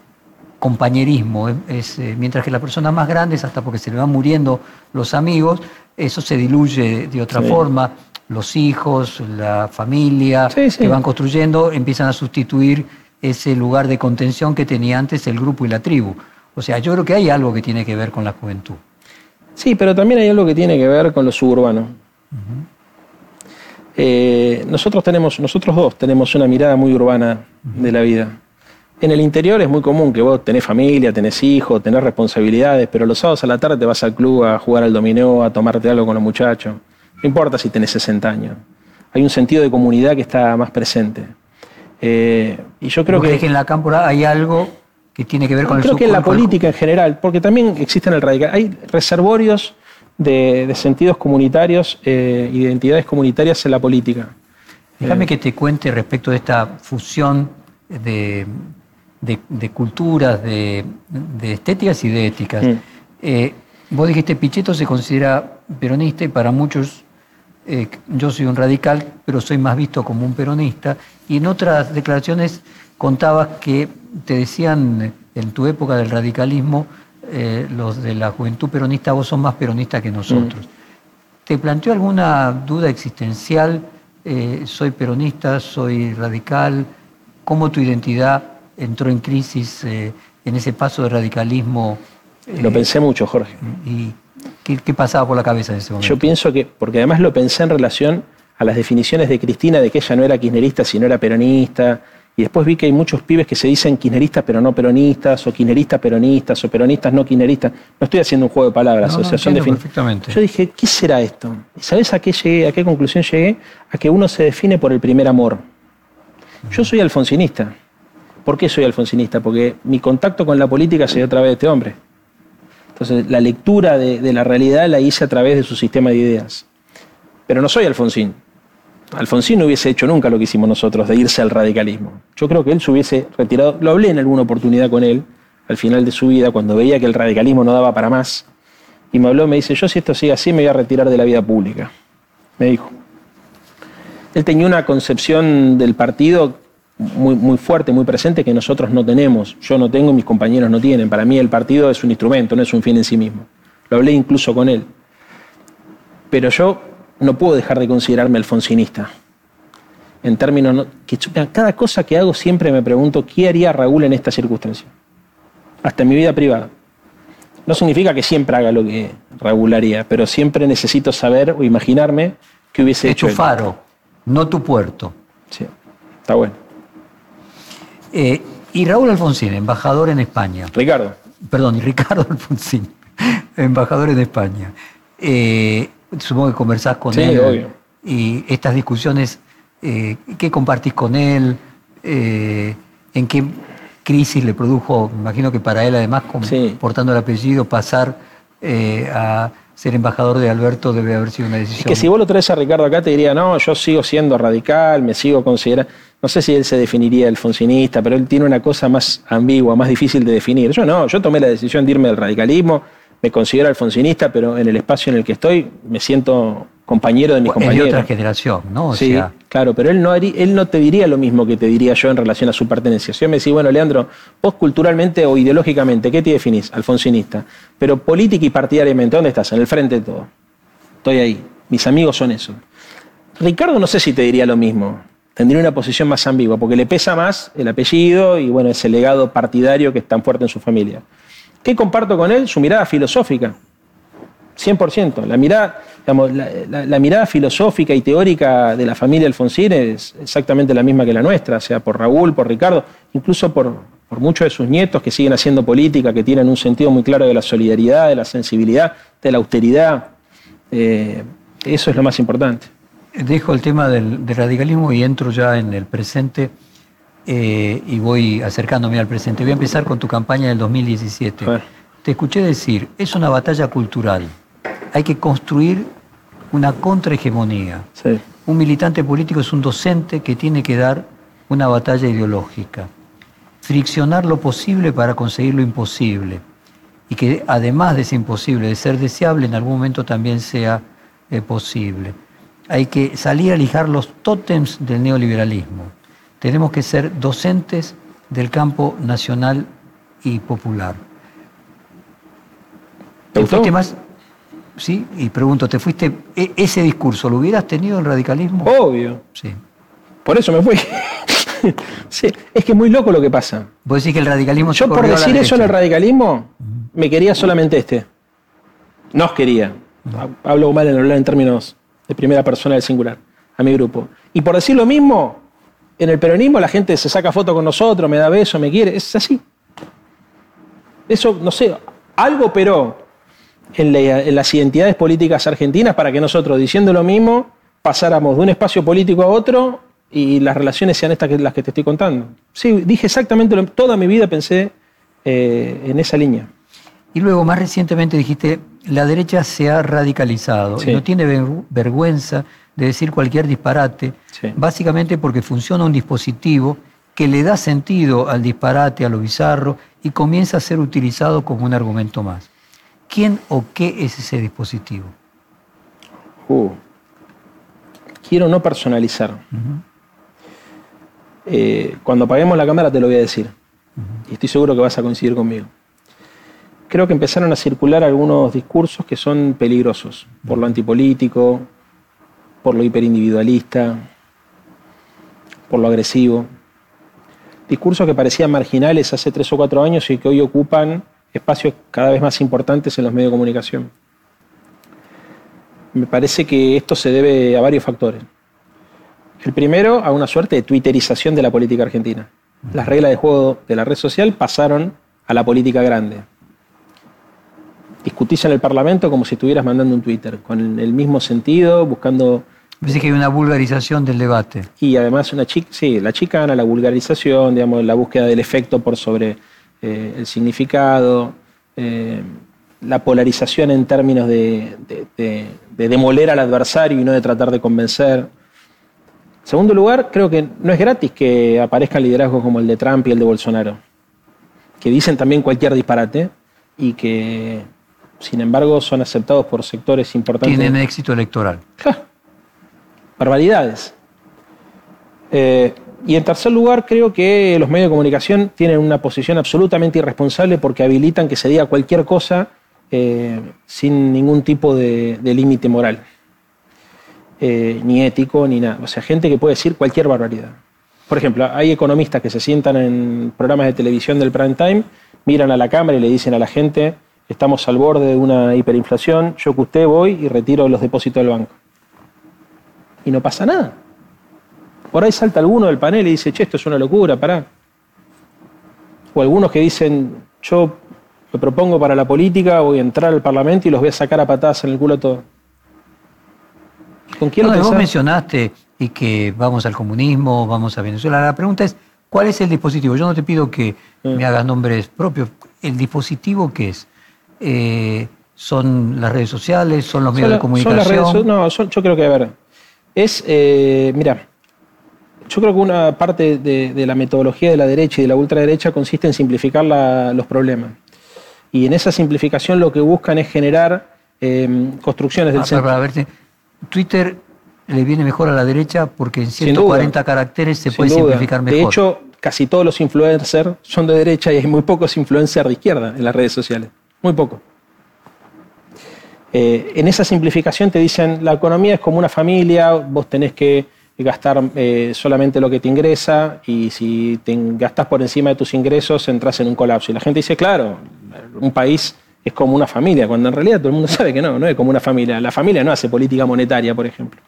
Speaker 2: compañerismo. Es, eh, mientras que las personas más grandes, hasta porque se le van muriendo los amigos, eso se diluye de otra forma. Los hijos, la familia que van construyendo empiezan a sustituir ese lugar de contención que tenía antes el grupo y la tribu. O sea, yo creo que hay algo que tiene que ver con la juventud.
Speaker 3: Sí, pero también hay algo que tiene que ver con lo suburbano. Eh, nosotros tenemos, nosotros dos tenemos una mirada muy urbana de la vida. En el interior es muy común que vos tenés familia, tenés hijos, tenés responsabilidades, pero los sábados a la tarde te vas al club a jugar al dominó, a tomarte algo con los muchachos. No importa si tenés 60 años. Hay un sentido de comunidad que está más presente.
Speaker 2: Eh, y yo creo que, que en la cámpora hay algo que tiene que ver con
Speaker 3: el Creo que en la política en general, porque también existen el radical. Hay reservorios de, sentidos comunitarios, eh, identidades comunitarias en la política.
Speaker 2: Déjame eh, que te cuente respecto de esta fusión de, culturas, de, estéticas y de éticas. Mm. Eh, vos dijiste, Pichetto se considera peronista y para muchos yo soy un radical, pero soy más visto como un peronista. Y en otras declaraciones contabas que te decían en tu época del radicalismo, eh, los de la juventud peronista, vos sos más peronista que nosotros. Mm. ¿Te planteó alguna duda existencial? Eh, ¿Soy peronista? ¿Soy radical? ¿Cómo tu identidad entró en crisis eh, en ese paso de radicalismo?
Speaker 3: Lo pensé mucho, Jorge.
Speaker 2: ¿Y qué, qué, pasaba por la cabeza en ese momento?
Speaker 3: Yo pienso que, porque además lo pensé en relación a las definiciones de Cristina de que ella no era kirchnerista, sino era peronista, y después vi que hay muchos pibes que se dicen kirchneristas pero no peronistas, o kirchneristas peronistas, o peronistas no kirchneristas. No estoy haciendo un juego de palabras, o sea, son
Speaker 2: perfectamente.
Speaker 3: Yo dije, ¿qué será esto? ¿Y sabes a qué llegué, a qué conclusión llegué? A que uno se define por el primer amor. Yo soy alfonsinista. ¿Por qué soy alfonsinista? Porque mi contacto con la política se dio a través de este hombre. Entonces, la lectura de, de la realidad la hice a través de su sistema de ideas. Pero no soy Alfonsín. Alfonsín no hubiese hecho nunca lo que hicimos nosotros, de irse al radicalismo. Yo creo que él se hubiese retirado, lo hablé en alguna oportunidad con él, al final de su vida, cuando veía que el radicalismo no daba para más, y me habló, me dice, yo si esto sigue así me voy a retirar de la vida pública, me dijo. Él tenía una concepción del partido muy, muy fuerte, muy presente, que nosotros no tenemos. Yo no tengo, mis compañeros no tienen. Para mí el partido es un instrumento, no es un fin en sí mismo. Lo hablé incluso con él. Pero yo no puedo dejar de considerarme alfonsinista. En términos. que, cada cosa que hago siempre me pregunto qué haría Raúl en esta circunstancia. Hasta en mi vida privada. No significa que siempre haga lo que. regularía, pero siempre necesito saber o imaginarme que hubiese
Speaker 2: es
Speaker 3: hecho.
Speaker 2: tu faro, no tu puerto.
Speaker 3: Sí, está bueno.
Speaker 2: Eh, y Raúl Alfonsín, embajador en España.
Speaker 3: Ricardo.
Speaker 2: Perdón, y Ricardo Alfonsín, embajador en España. Eh, supongo que conversás con
Speaker 3: Sí,
Speaker 2: él.
Speaker 3: obvio.
Speaker 2: Y estas discusiones, eh, ¿qué compartís con él? Eh, ¿En qué crisis le produjo, me imagino que para él además,
Speaker 3: Sí.
Speaker 2: portando el apellido, pasar eh, a ser embajador de Alberto debe haber sido una
Speaker 3: Es
Speaker 2: decisión?
Speaker 3: que si vos lo traes a Ricardo acá, te diría, no, yo sigo siendo radical, me sigo considerando. No sé si él se definiría alfonsinista, pero él tiene una cosa más ambigua, más difícil de definir. Yo no, yo tomé la decisión de irme del radicalismo, me considero alfonsinista, pero en el espacio en el que estoy me siento compañero de mis
Speaker 2: es de
Speaker 3: compañeros.
Speaker 2: otra generación, ¿no? O
Speaker 3: sí,
Speaker 2: sea,
Speaker 3: claro, pero él no, harí- él no te diría lo mismo que te diría yo en relación a su pertenencia. Si yo me decís, bueno, Leandro, vos culturalmente o ideológicamente, ¿qué te definís? Alfonsinista. Pero política y partidariamente, ¿dónde estás? En el frente de todo. Estoy ahí. Mis amigos son eso. Ricardo no sé si te diría lo mismo. Tendría una posición más ambigua, porque le pesa más el apellido y bueno, ese legado partidario que es tan fuerte en su familia. ¿Qué comparto con él? Su mirada filosófica. 100%. La mirada, digamos, la, mirada filosófica y teórica de la familia Alfonsín es exactamente la misma que la nuestra, sea por Raúl, por Ricardo, incluso por, por muchos de sus nietos que siguen haciendo política, que tienen un sentido muy claro de la solidaridad, de la sensibilidad, de la austeridad. Eh, eso es lo más importante.
Speaker 2: Dejo el tema del radicalismo y entro ya en el presente eh, y voy acercándome al presente. Voy a empezar con tu campaña del 2017.
Speaker 3: A ver.
Speaker 2: Te escuché decir, es una batalla cultural. Hay que construir una contrahegemonía.
Speaker 3: Sí.
Speaker 2: Un militante político es un docente que tiene que dar una batalla ideológica. Friccionar lo posible para conseguir lo imposible. Y que además de ser imposible, de ser deseable, en algún momento también sea eh, posible. Hay que salir a lijar los tótems del neoliberalismo. Tenemos que ser docentes del campo nacional y popular.
Speaker 3: ¿Te
Speaker 2: fuiste más? Sí, y pregunto, ¿te fuiste e- ese discurso lo hubieras tenido en radicalismo?
Speaker 3: Obvio.
Speaker 2: Sí.
Speaker 3: Por eso me fui. sí, es que es muy loco lo que pasa.
Speaker 2: Vos decís que el radicalismo
Speaker 3: Yo por decir eso en el radicalismo, me quería solamente este. Nos quería. Hablo mal en hablar en términos de primera persona del singular, a mi grupo. Y por decir lo mismo, en el peronismo la gente se saca foto con nosotros, me da beso, me quiere. Es así. Eso, no sé, algo operó en, la- en las identidades políticas argentinas para que nosotros, diciendo lo mismo, pasáramos de un espacio político a otro y las relaciones sean estas que las que te estoy contando. Sí, dije exactamente lo Toda mi vida pensé eh, en esa línea.
Speaker 2: Y luego, más recientemente dijiste, la derecha se ha radicalizado
Speaker 3: Sí.
Speaker 2: y no tiene ver- vergüenza de decir cualquier disparate,
Speaker 3: Sí.
Speaker 2: básicamente porque funciona un dispositivo que le da sentido al disparate, a lo bizarro, y comienza a ser utilizado como un argumento más. ¿Quién o qué es ese dispositivo?
Speaker 3: Uh. Quiero no personalizar. Eh, cuando apaguemos la cámara te lo voy a decir. Y estoy seguro que vas a coincidir conmigo. Creo que empezaron a circular algunos discursos que son peligrosos, por lo antipolítico, por lo hiperindividualista, por lo agresivo. Discursos que parecían marginales hace tres o cuatro años y que hoy ocupan espacios cada vez más importantes en los medios de comunicación. Me parece que esto se debe a varios factores. El primero, a una suerte de twitterización de la política argentina. Las reglas de juego de la red social pasaron a la política grande. Discutís en el Parlamento como si estuvieras mandando un Twitter, con el mismo sentido, buscando...
Speaker 2: Parece que hay una vulgarización del debate.
Speaker 3: Y además una chica, sí, la chicana, la vulgarización, digamos, la búsqueda del efecto por sobre eh, el significado, eh, la polarización en términos de, de- de- de demoler al adversario y no de tratar de convencer. En segundo lugar, creo que no es gratis que aparezcan liderazgos como el de Trump y el de Bolsonaro, que dicen también cualquier disparate y que, sin embargo, son aceptados por sectores importantes.
Speaker 2: Tienen éxito electoral.
Speaker 3: Ja, barbaridades. Eh, y en tercer lugar, creo que los medios de comunicación tienen una posición absolutamente irresponsable porque habilitan que se diga cualquier cosa eh, sin ningún tipo de, de límite moral, eh, ni ético, ni nada. O sea, gente que puede decir cualquier barbaridad. Por ejemplo, hay economistas que se sientan en programas de televisión del prime time, miran a la cámara y le dicen a la gente, estamos al borde de una hiperinflación, yo que usted voy y retiro los depósitos del banco. Y no pasa nada. Por ahí salta alguno del panel y dice, che, esto es una locura, pará. O algunos que dicen, yo me propongo para la política, voy a entrar al Parlamento y los voy a sacar a patadas en el culo todo.
Speaker 2: ¿Con quién lo Vos mencionaste y que vamos al comunismo, vamos a Venezuela. La pregunta es, ¿cuál es el dispositivo? Yo no te pido que ah. me hagas nombres propios. ¿El dispositivo qué es? Eh, ¿Son las redes sociales? ¿Son los medios de comunicación? Son las redes,
Speaker 3: no, yo creo que, a ver, es, eh, mira, yo creo que una parte de, la metodología de la derecha y de la ultraderecha consiste en simplificar los problemas. Y en esa simplificación lo que buscan es generar em, construcciones del ah,
Speaker 2: centro. Para verte, Twitter le viene mejor a la derecha porque en 140 caracteres se puede simplificar mejor.
Speaker 3: De hecho, casi todos los influencers son de derecha y hay muy pocos influencers de izquierda en las redes sociales. Muy poco. Eh, en esa simplificación te dicen, la economía es como una familia, vos tenés que gastar eh, solamente lo que te ingresa y si te gastás por encima de tus ingresos entras en un colapso. Y la gente dice, claro, un país es como una familia, cuando en realidad todo el mundo sabe que no, no es como una familia. La familia no hace política monetaria, por ejemplo.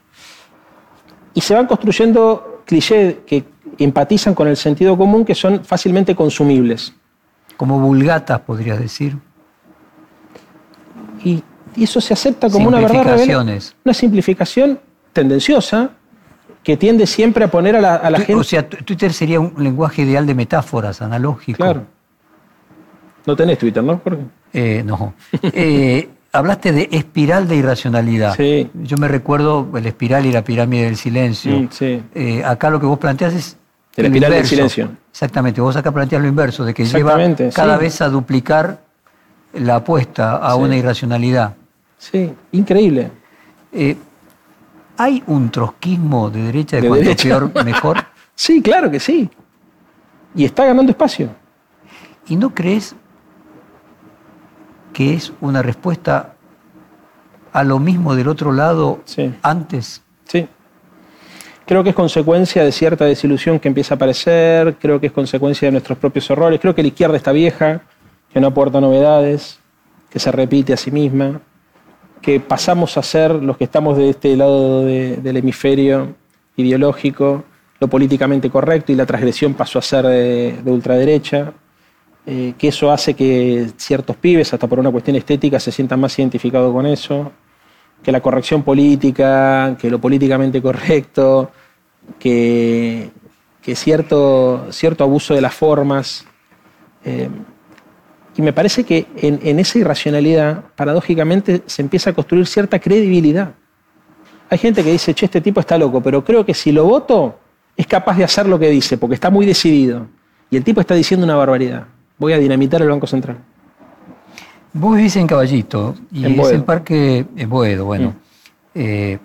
Speaker 3: Y se van construyendo clichés que empatizan con el sentido común que son fácilmente consumibles.
Speaker 2: Como vulgatas, podrías decir.
Speaker 3: Y, eso se acepta como una verdad Una simplificación tendenciosa, que tiende siempre a poner a la, gente. O
Speaker 2: sea, Twitter sería un lenguaje ideal de metáforas, analógico.
Speaker 3: Claro. No tenés Twitter, ¿no?
Speaker 2: Eh, no. Eh, hablaste de espiral de irracionalidad.
Speaker 3: Sí.
Speaker 2: Yo me recuerdo el espiral y la pirámide del silencio.
Speaker 3: Mm, sí.
Speaker 2: Eh, acá lo que vos planteas es.
Speaker 3: El espiral del silencio.
Speaker 2: Exactamente. Vos acá planteas lo inverso, de que lleva cada vez a duplicar la apuesta a una irracionalidad.
Speaker 3: Sí, increíble.
Speaker 2: ¿Hay un trotskismo de derecha de, cuanto peor, mejor?
Speaker 3: sí, claro que sí. Y está ganando espacio.
Speaker 2: ¿Y no crees que es una respuesta a lo mismo del otro lado antes?
Speaker 3: Sí. Creo que es consecuencia de cierta desilusión que empieza a aparecer, creo que es consecuencia de nuestros propios errores, creo que la izquierda está vieja, que no aporta novedades, que se repite a sí misma, que pasamos a ser los que estamos de este lado del hemisferio ideológico, lo políticamente correcto y la transgresión pasó a ser de, ultraderecha, eh, que eso hace que ciertos pibes, hasta por una cuestión estética, se sientan más identificados con eso, que la corrección política, que lo políticamente correcto, que, cierto, cierto abuso de las formas. Eh, y me parece que en, esa irracionalidad, paradójicamente, se empieza a construir cierta credibilidad. Hay gente que dice, che, este tipo está loco, pero creo que si lo voto, es capaz de hacer lo que dice, porque está muy decidido. Y el tipo está diciendo una barbaridad. Voy a dinamitar el Banco Central.
Speaker 2: Vos vivís en Caballito, y es el parque, en Boedo, bueno. Mm. Eh,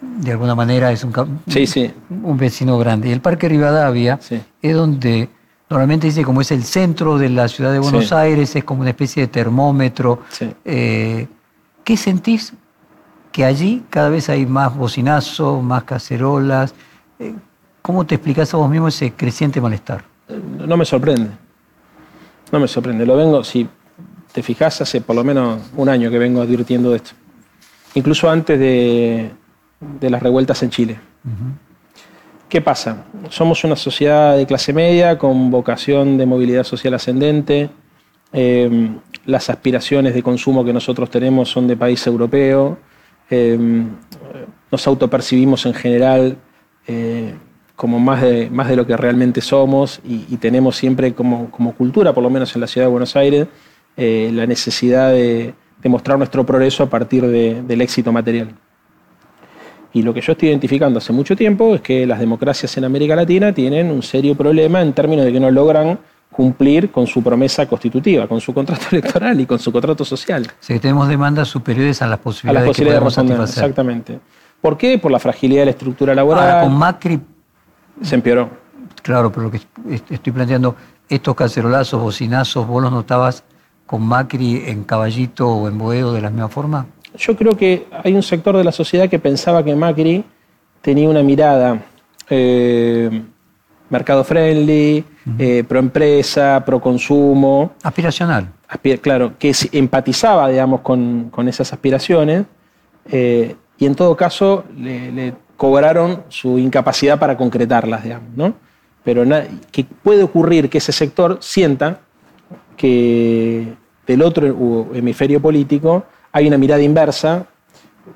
Speaker 2: de alguna manera es un,
Speaker 3: sí, sí.
Speaker 2: un vecino grande. Y el Parque Rivadavia es donde Normalmente dice como es el centro de la ciudad de Buenos Aires, es como una especie de termómetro. Eh, ¿Qué sentís que allí cada vez hay más bocinazos, más cacerolas? Eh, ¿Cómo te explicás a vos mismo ese creciente malestar?
Speaker 3: No me sorprende. No me sorprende. Lo vengo, si te fijas, hace por lo menos un año que vengo advirtiendo de esto. Incluso antes de, las revueltas en Chile. ¿Qué pasa? Somos una sociedad de clase media con vocación de movilidad social ascendente. Em, las aspiraciones de consumo que nosotros tenemos son de país europeo. Em, nos autopercibimos en general eh, como más de, más de lo que realmente somos y, tenemos siempre como, cultura, por lo menos en la ciudad de Buenos Aires, eh, la necesidad de, mostrar nuestro progreso a partir del éxito material. Y lo que yo estoy identificando hace mucho tiempo es que las democracias en América Latina tienen un serio problema en términos de que no logran cumplir con su promesa constitutiva, con su contrato electoral y con su contrato social.
Speaker 2: Sí, tenemos demandas superiores a las posibilidades, a las posibilidades de responder.
Speaker 3: Exactamente. ¿Por qué? Por la fragilidad de la estructura laboral. Ahora,
Speaker 2: con Macri...
Speaker 3: Se empeoró.
Speaker 2: Claro, pero lo que estoy planteando, estos cacerolazos, bocinazos, ¿vos los notabas con Macri en Caballito o en Boedo de la misma forma?
Speaker 3: Yo creo que hay un sector de la sociedad que pensaba que Macri tenía una mirada eh, mercado friendly, eh, pro empresa, pro consumo.
Speaker 2: Aspiracional.
Speaker 3: claro, que empatizaba, digamos, con, esas aspiraciones eh, y en todo caso le, cobraron su incapacidad para concretarlas, digamos, ¿no? Pero que puede ocurrir que ese sector sienta que del otro hemisferio político hay una mirada inversa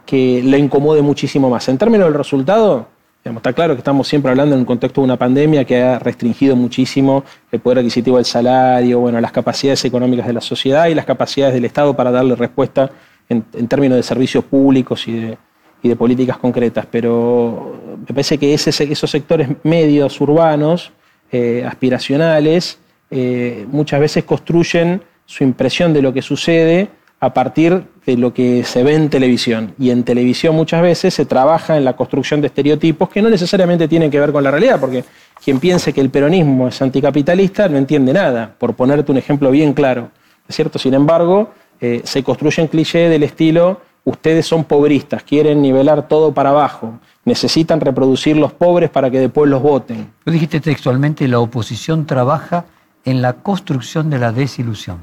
Speaker 3: que le incomode muchísimo más. En términos del resultado, está claro que estamos siempre hablando en un contexto de una pandemia que ha restringido muchísimo el poder adquisitivo del salario, bueno, las capacidades económicas de la sociedad y las capacidades del Estado para darle respuesta en, términos de servicios públicos y de, políticas concretas. Pero me parece que esos sectores medios urbanos, eh, aspiracionales, eh, muchas veces construyen su impresión de lo que sucede a partir de lo que se ve en televisión. Y en televisión muchas veces se trabaja en la construcción de estereotipos que no necesariamente tienen que ver con la realidad, porque quien piense que el peronismo es anticapitalista no entiende nada, por ponerte un ejemplo bien claro. ¿Es cierto? Sin embargo, eh, se construyen clichés del estilo, ustedes son pobristas, quieren nivelar todo para abajo, necesitan reproducir los pobres para que después los voten.
Speaker 2: Tú dijiste textualmente, la oposición trabaja en la construcción de la desilusión.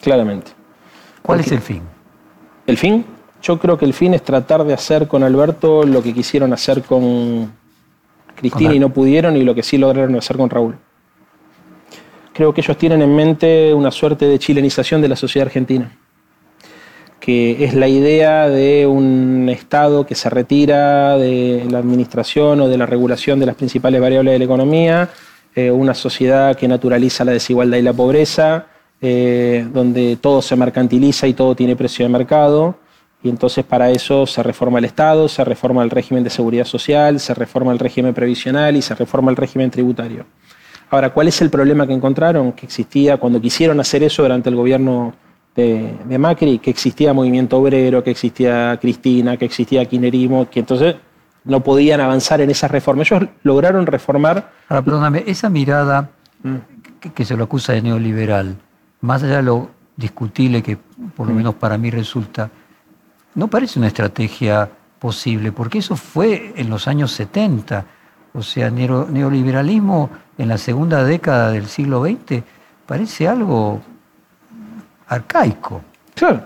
Speaker 3: Claramente.
Speaker 2: ¿Cuál es el fin?
Speaker 3: ¿El fin? Yo creo que el fin es tratar de hacer con Alberto lo que quisieron hacer con Cristina y no pudieron y lo que sí lograron hacer con Raúl. Creo que ellos tienen en mente una suerte de chilenización de la sociedad argentina, que es la idea de un Estado que se retira de la administración o de la regulación de las principales variables de la economía, eh, una sociedad que naturaliza la desigualdad y la pobreza, eh, donde todo se mercantiliza y todo tiene precio de mercado. Y entonces para eso se reforma el Estado, se reforma el régimen de seguridad social, se reforma el régimen previsional y se reforma el régimen tributario. Ahora, ¿cuál es el problema que encontraron? Que existía, cuando quisieron hacer eso durante el gobierno de, Macri, que existía movimiento obrero, que existía Cristina, que existía Quinerismo, que entonces no podían avanzar en esas reformas. Ellos lograron reformar...
Speaker 2: Ahora, perdóname, esa mirada mm. que se lo acusa de neoliberal, más allá de lo discutible que por lo menos para mí resulta, no parece una estrategia posible, porque eso fue en los años 70. O sea, neoliberalismo en la segunda década del siglo XX parece algo arcaico.
Speaker 3: Claro.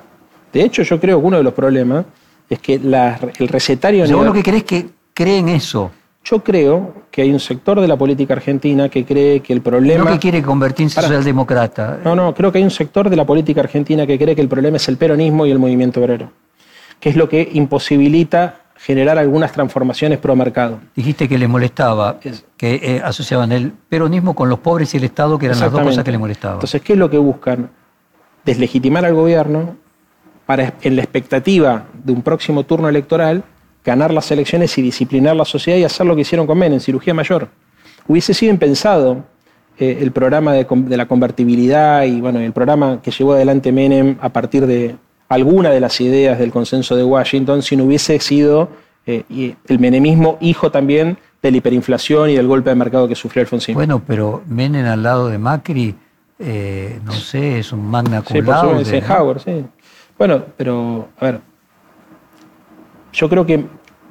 Speaker 3: De hecho, yo creo que uno de los problemas es que el recetario...
Speaker 2: O lo que crees que creen eso.
Speaker 3: Yo creo que hay un sector de la política argentina que cree que el problema...
Speaker 2: No que quiere convertirse en socialdemócrata.
Speaker 3: No, no, creo que hay un sector de la política argentina que cree que el problema es el peronismo y el movimiento obrero, que es lo que imposibilita generar algunas transformaciones pro mercado.
Speaker 2: Dijiste que le molestaba, que eh, asociaban el peronismo con los pobres y el Estado, que eran las dos cosas que le molestaban.
Speaker 3: Entonces, ¿qué es lo que buscan? Deslegitimar al gobierno para, en la expectativa de un próximo turno electoral, ganar las elecciones y disciplinar la sociedad y hacer lo que hicieron con Menem, cirugía mayor. Hubiese sido impensado eh, el programa de, la convertibilidad y bueno, el programa que llevó adelante Menem a partir de alguna de las ideas del consenso de Washington si no hubiese sido eh, el menemismo hijo también de la hiperinflación y del golpe de mercado que sufrió Alfonsín.
Speaker 2: Bueno, pero Menem al lado de Macri, eh, no sé, es un magna cum
Speaker 3: sí, sí. Bueno, pero, a ver, yo creo que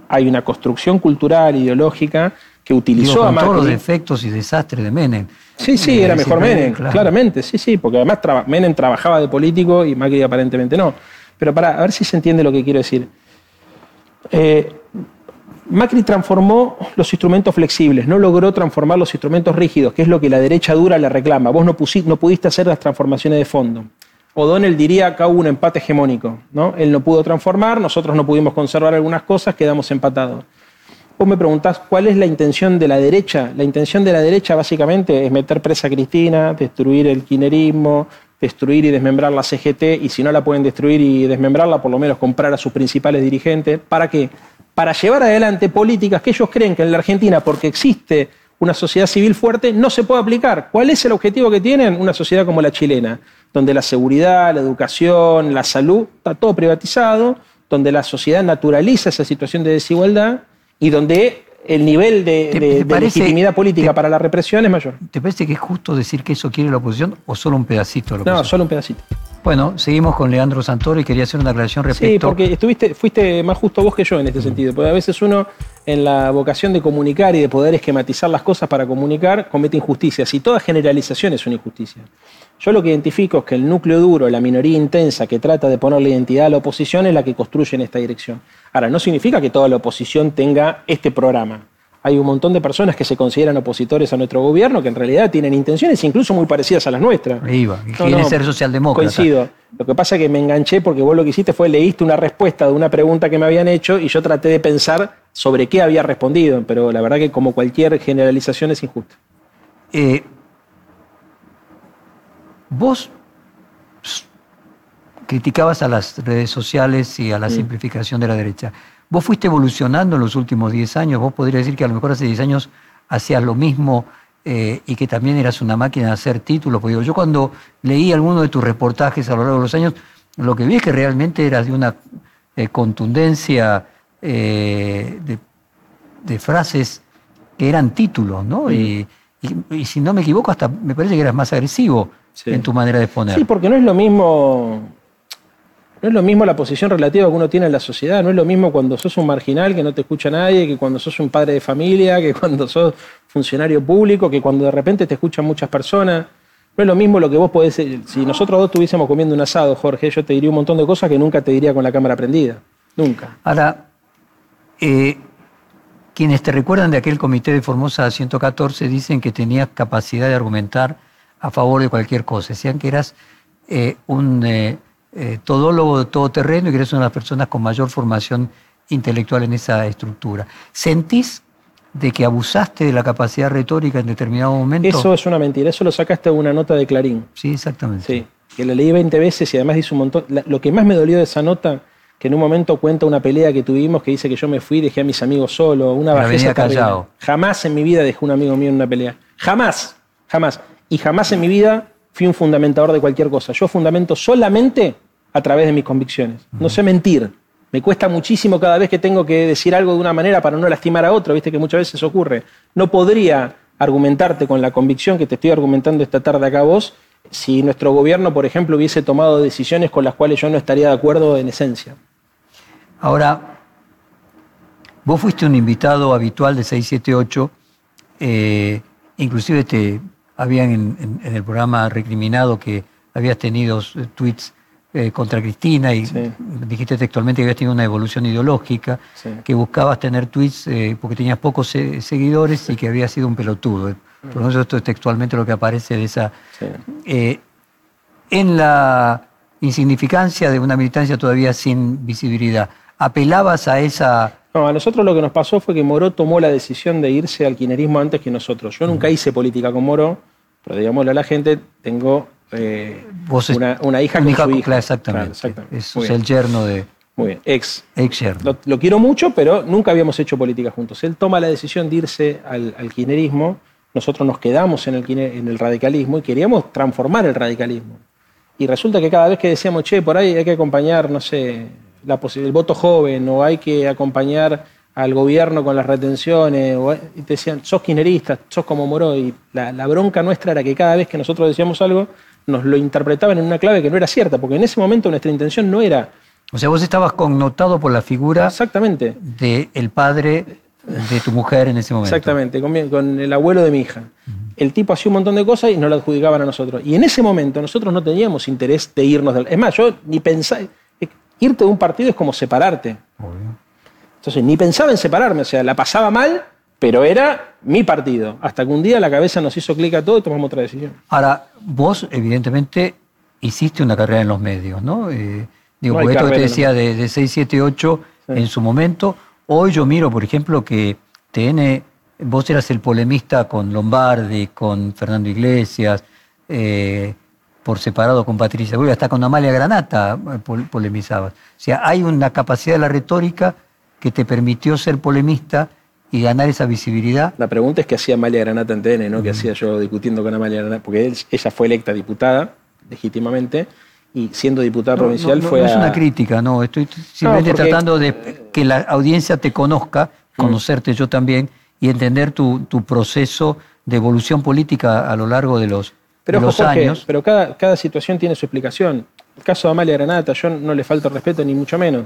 Speaker 3: hay una construcción cultural, ideológica, que utilizó
Speaker 2: a Macri. todos los defectos y desastres de Menem.
Speaker 3: Sí, sí, era mejor Menem, claramente, sí, sí, porque además Menem trabajaba de político y Macri aparentemente no. Pero para a ver si se entiende lo que quiero decir. Eh, Macri transformó los instrumentos flexibles, no logró transformar los instrumentos rígidos, que es lo que la derecha dura le reclama. Vos no, no pudiste hacer las transformaciones de fondo. O'Donnell diría que hubo un empate hegemónico. ¿no? Él no pudo transformar, nosotros no pudimos conservar algunas cosas, quedamos empatados. Vos me preguntás cuál es la intención de la derecha. La intención de la derecha básicamente es meter presa a Cristina, destruir el kinerismo, destruir y desmembrar la CGT, y si no la pueden destruir y desmembrarla, por lo menos comprar a sus principales dirigentes. ¿Para qué? Para llevar adelante políticas que ellos creen que en la Argentina, porque existe una sociedad civil fuerte, no se puede aplicar. ¿Cuál es el objetivo que tienen? Una sociedad como la chilena donde la seguridad, la educación, la salud, está todo privatizado, donde la sociedad naturaliza esa situación de desigualdad y donde el nivel de, legitimidad política para la represión es mayor.
Speaker 2: ¿Te parece que es justo decir que eso quiere la oposición o solo un pedacito
Speaker 3: de la No, solo un pedacito.
Speaker 2: Bueno, seguimos con Leandro Santoro y quería hacer una aclaración respecto...
Speaker 3: Sí, porque estuviste, fuiste más justo vos que yo en este sentido, porque a veces uno en la vocación de comunicar y de poder esquematizar las cosas para comunicar, comete injusticias. Y toda generalización es una injusticia. Yo lo que identifico es que el núcleo duro, la minoría intensa que trata de ponerle identidad a la oposición es la que construye en esta dirección. Ahora, no significa que toda la oposición tenga este programa. Hay un montón de personas que se consideran opositores a nuestro gobierno que en realidad tienen intenciones incluso muy parecidas a las nuestras.
Speaker 2: Iba, y quiere ser socialdemócrata.
Speaker 3: Coincido. Lo que pasa es que me enganché porque vos lo que hiciste fue leíste una respuesta de una pregunta que me habían hecho y yo traté de pensar sobre qué había respondido, pero la verdad que como cualquier generalización es injusta.
Speaker 2: Eh, vos criticabas a las redes sociales y a la mm. simplificación de la derecha. Vos fuiste evolucionando en los últimos 10 años, vos podrías decir que a lo mejor hace 10 años hacías lo mismo eh, y que también eras una máquina de hacer títulos. Porque yo cuando leí alguno de tus reportajes a lo largo de los años, lo que vi es que realmente eras de una eh, contundencia eh, de, frases que eran títulos, ¿no? Y, si no me equivoco, hasta me parece que eras más agresivo en tu manera de exponer.
Speaker 3: Sí, porque no es lo mismo no es lo mismo la posición relativa que uno tiene en la sociedad, no es lo mismo cuando sos un marginal que no te escucha nadie, que cuando sos un padre de familia, que cuando sos funcionario público, que cuando de repente te escuchan muchas personas. No es lo mismo lo que vos podés. Si nosotros dos estuviésemos comiendo un asado, Jorge, yo te diría un montón de cosas que nunca te diría con la cámara prendida. Nunca.
Speaker 2: Ahora, eh, quienes te recuerdan de aquel comité de Formosa 114 dicen que tenías capacidad de argumentar a favor de cualquier cosa. Decían que eras eh, un eh, eh, todólogo de todo terreno y que eres una de las personas con mayor formación intelectual en esa estructura. ¿Sentís de que abusaste de la capacidad retórica en determinado momento?
Speaker 3: Eso es una mentira, eso lo sacaste de una nota de Clarín.
Speaker 2: Sí, exactamente.
Speaker 3: Sí, que la leí 20 veces y además dice un montón. lo que más me dolió de esa nota, que en un momento cuenta una pelea que tuvimos que dice que yo me fui y dejé a mis amigos solo, una bajeza
Speaker 2: callado.
Speaker 3: Jamás en mi vida dejé un amigo mío en una pelea. Jamás, jamás. Y jamás en mi vida fui un fundamentador de cualquier cosa. Yo fundamento solamente a través de mis convicciones. No sé mentir. Me cuesta muchísimo cada vez que tengo que decir algo de una manera para no lastimar a otro, viste que muchas veces ocurre. No podría argumentarte con la convicción que te estoy argumentando esta tarde acá vos si nuestro gobierno, por ejemplo, hubiese tomado decisiones con las cuales yo no estaría de acuerdo en esencia.
Speaker 2: Ahora, vos fuiste un invitado habitual de 678, eh, inclusive te habían en, en, el programa recriminado que habías tenido eh, tweets eh, contra Cristina y dijiste textualmente que habías tenido una evolución ideológica, que buscabas tener tweets eh, porque tenías pocos seguidores y que había sido un pelotudo. Por lo menos esto es textualmente lo que aparece de esa... Eh, en la insignificancia de una militancia todavía sin visibilidad, ¿apelabas a esa...
Speaker 3: No, a nosotros lo que nos pasó fue que Moró tomó la decisión de irse al quinerismo antes que nosotros. Yo nunca hice política con Moró, pero digámosle a la gente, tengo eh, una, hija con su hija.
Speaker 2: exactamente. Es, el yerno de.
Speaker 3: Muy bien, ex.
Speaker 2: Ex yerno.
Speaker 3: Lo, quiero mucho, pero nunca habíamos hecho política juntos. Él toma la decisión de irse al, al kirchnerismo. Nosotros nos quedamos en el, en el radicalismo y queríamos transformar el radicalismo. Y resulta que cada vez que decíamos, che, por ahí hay que acompañar, no sé, la, el voto joven, o hay que acompañar al gobierno con las retenciones, y te decían, sos kirchnerista, sos como Moró, y la, la, bronca nuestra era que cada vez que nosotros decíamos algo, nos lo interpretaban en una clave que no era cierta, porque en ese momento nuestra intención no era...
Speaker 2: O sea, vos estabas connotado por la figura
Speaker 3: Exactamente.
Speaker 2: del padre de tu mujer en ese momento.
Speaker 3: Exactamente, con, el abuelo de mi hija. El tipo hacía un montón de cosas y nos lo adjudicaban a nosotros. Y en ese momento nosotros no teníamos interés de irnos del... Es más, yo ni pensaba... Irte de un partido es como separarte. Entonces, ni pensaba en separarme, o sea, la pasaba mal pero era mi partido. Hasta que un día la cabeza nos hizo clic a todo y tomamos otra decisión.
Speaker 2: Ahora, vos, evidentemente, hiciste una carrera en los medios, ¿no? Eh, digo, porque esto que te decía de, de 678 en su momento. Hoy yo miro, por ejemplo, que TN, vos eras el polemista con Lombardi, con Fernando Iglesias, eh, por separado con Patricia Bulla, hasta con Amalia Granata eh, polemizabas. O sea, hay una capacidad de la retórica que te permitió ser polemista y ganar esa visibilidad.
Speaker 3: La pregunta es qué hacía Amalia Granata en TN, ¿no? ¿Qué hacía yo discutiendo con Amalia Granata? Porque ella fue electa diputada, legítimamente, y siendo diputada provincial fue.
Speaker 2: No es una crítica, no. Estoy simplemente tratando de que la audiencia te conozca, mm. conocerte yo también, y entender tu, proceso de evolución política a lo largo de los,
Speaker 3: pero,
Speaker 2: los años.
Speaker 3: Pero cada, cada situación tiene su explicación. El caso de Amalia Granata, yo no le falto respeto ni mucho menos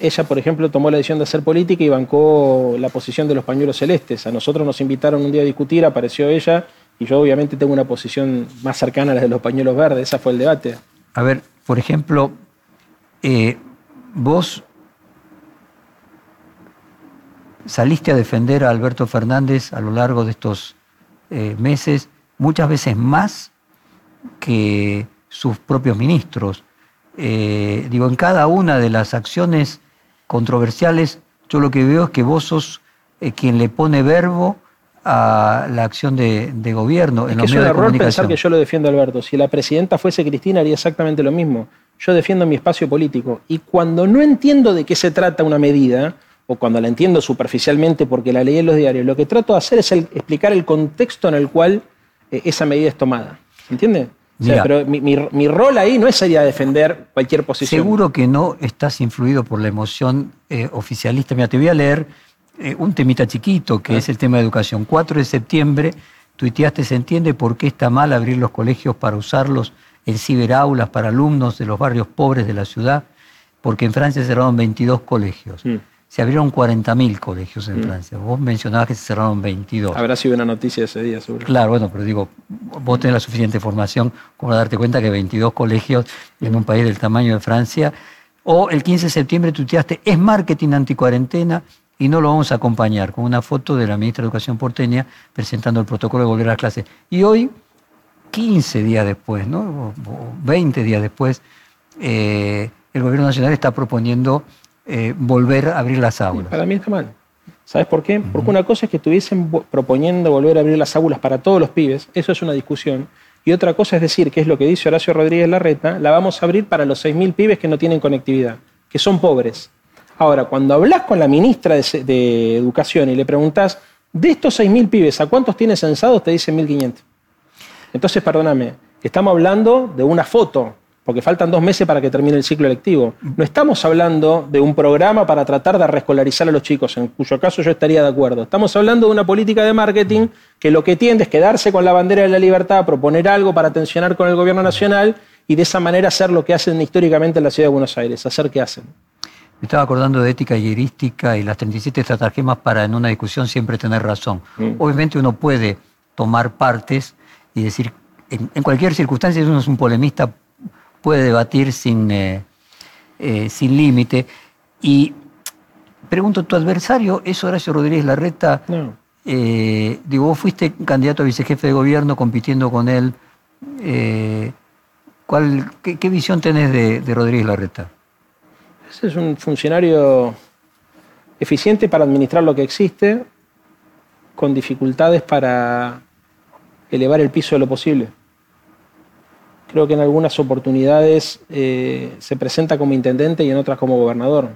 Speaker 3: ella, por ejemplo, tomó la decisión de hacer política y bancó la posición de los pañuelos celestes. A nosotros nos invitaron un día a discutir, apareció ella y yo obviamente tengo una posición más cercana a la de los pañuelos verdes. Esa fue el debate.
Speaker 2: A ver, por ejemplo, eh, vos saliste a defender a Alberto Fernández a lo largo de estos eh, meses, muchas veces más que sus propios ministros. Eh, digo, en cada una de las acciones controversiales, yo lo que veo es que vos sos eh, quien le pone verbo a la acción de, gobierno.
Speaker 3: Es que es un error pensar que yo lo defiendo Alberto. Si la presidenta fuese Cristina haría exactamente lo mismo. Yo defiendo mi espacio político. Y cuando no entiendo de qué se trata una medida, o cuando la entiendo superficialmente porque la leí en los diarios, lo que trato de hacer es explicar el contexto en el cual eh, esa medida es tomada. ¿Entiendes? pero mi, rol ahí no es sería defender cualquier posición.
Speaker 2: Seguro que no estás influido por la emoción eh, oficialista. Mira, te voy a leer eh, un temita chiquito, que ah. es el tema de educación. 4 de septiembre, tuiteaste, se entiende por qué está mal abrir los colegios para usarlos en ciberaulas para alumnos de los barrios pobres de la ciudad, porque en Francia cerraron 22 colegios. Mm se abrieron 40.000 colegios en mm. Francia. Vos mencionabas que se cerraron 22.
Speaker 3: Habrá sido una noticia ese día, seguro.
Speaker 2: Claro, bueno, pero digo, vos tenés la suficiente información como para darte cuenta que 22 colegios en un país del tamaño de Francia. O el 15 de septiembre tuiteaste, es marketing anticuarentena y no lo vamos a acompañar, con una foto de la ministra de Educación porteña presentando el protocolo de volver a clase. Y hoy, 15 días después, ¿no? O 20 días después, eh, el gobierno nacional está proponiendo eh, volver a abrir las aulas.
Speaker 3: Para mí está mal. ¿Sabes por qué? Porque una cosa es que estuviesen proponiendo volver a abrir las aulas para todos los pibes, eso es una discusión. Y otra cosa es decir, que es lo que dice Horacio Rodríguez Larreta, la vamos a abrir para los 6.000 pibes que no tienen conectividad, que son pobres. Ahora, cuando hablas con la ministra de, Educación y le preguntás, de estos 6.000 pibes, ¿a cuántos tiene censados? Te dicen 1.500. Entonces, perdóname, estamos hablando de una foto, porque faltan dos meses para que termine el ciclo electivo. No estamos hablando de un programa para tratar de reescolarizar a los chicos, en cuyo caso yo estaría de acuerdo. Estamos hablando de una política de marketing que lo que tiende es quedarse con la bandera de la libertad, proponer algo para tensionar con el gobierno nacional y de esa manera hacer lo que hacen históricamente en la ciudad de Buenos Aires, hacer qué hacen.
Speaker 2: Me estaba acordando de ética y heurística y las 37 estratagemas para en una discusión siempre tener razón. Mm. Obviamente uno puede tomar partes y decir, en, en cualquier circunstancia, uno es un polemista, puede debatir sin, eh, eh, sin límite. Y pregunto, ¿tu adversario es Horacio Rodríguez Larreta?
Speaker 3: No.
Speaker 2: Eh, digo, vos fuiste candidato a vicejefe de gobierno compitiendo con él. ¿cuál, qué, visión tenés de, de Rodríguez Larreta?
Speaker 3: Ese es un funcionario eficiente para administrar lo que existe, con dificultades para elevar el piso de lo posible creo que en algunas oportunidades eh, se presenta como intendente y en otras como gobernador.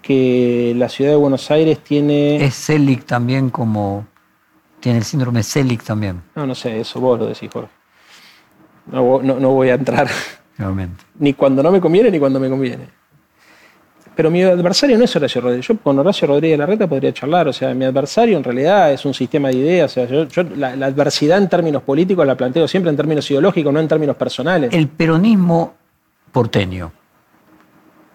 Speaker 3: Que la ciudad de Buenos Aires tiene...
Speaker 2: Es Celic también como... Tiene el síndrome Celic también.
Speaker 3: No, no sé, eso vos lo decís, Jorge. No, no voy a entrar.
Speaker 2: Realmente.
Speaker 3: Ni cuando no me conviene ni cuando me conviene. Pero mi adversario no es Horacio Rodríguez. Yo con Horacio Rodríguez Larreta podría charlar. O sea, mi adversario en realidad es un sistema de ideas. O sea, yo, la, adversidad en términos políticos la planteo siempre en términos ideológicos, no en términos personales.
Speaker 2: El peronismo porteño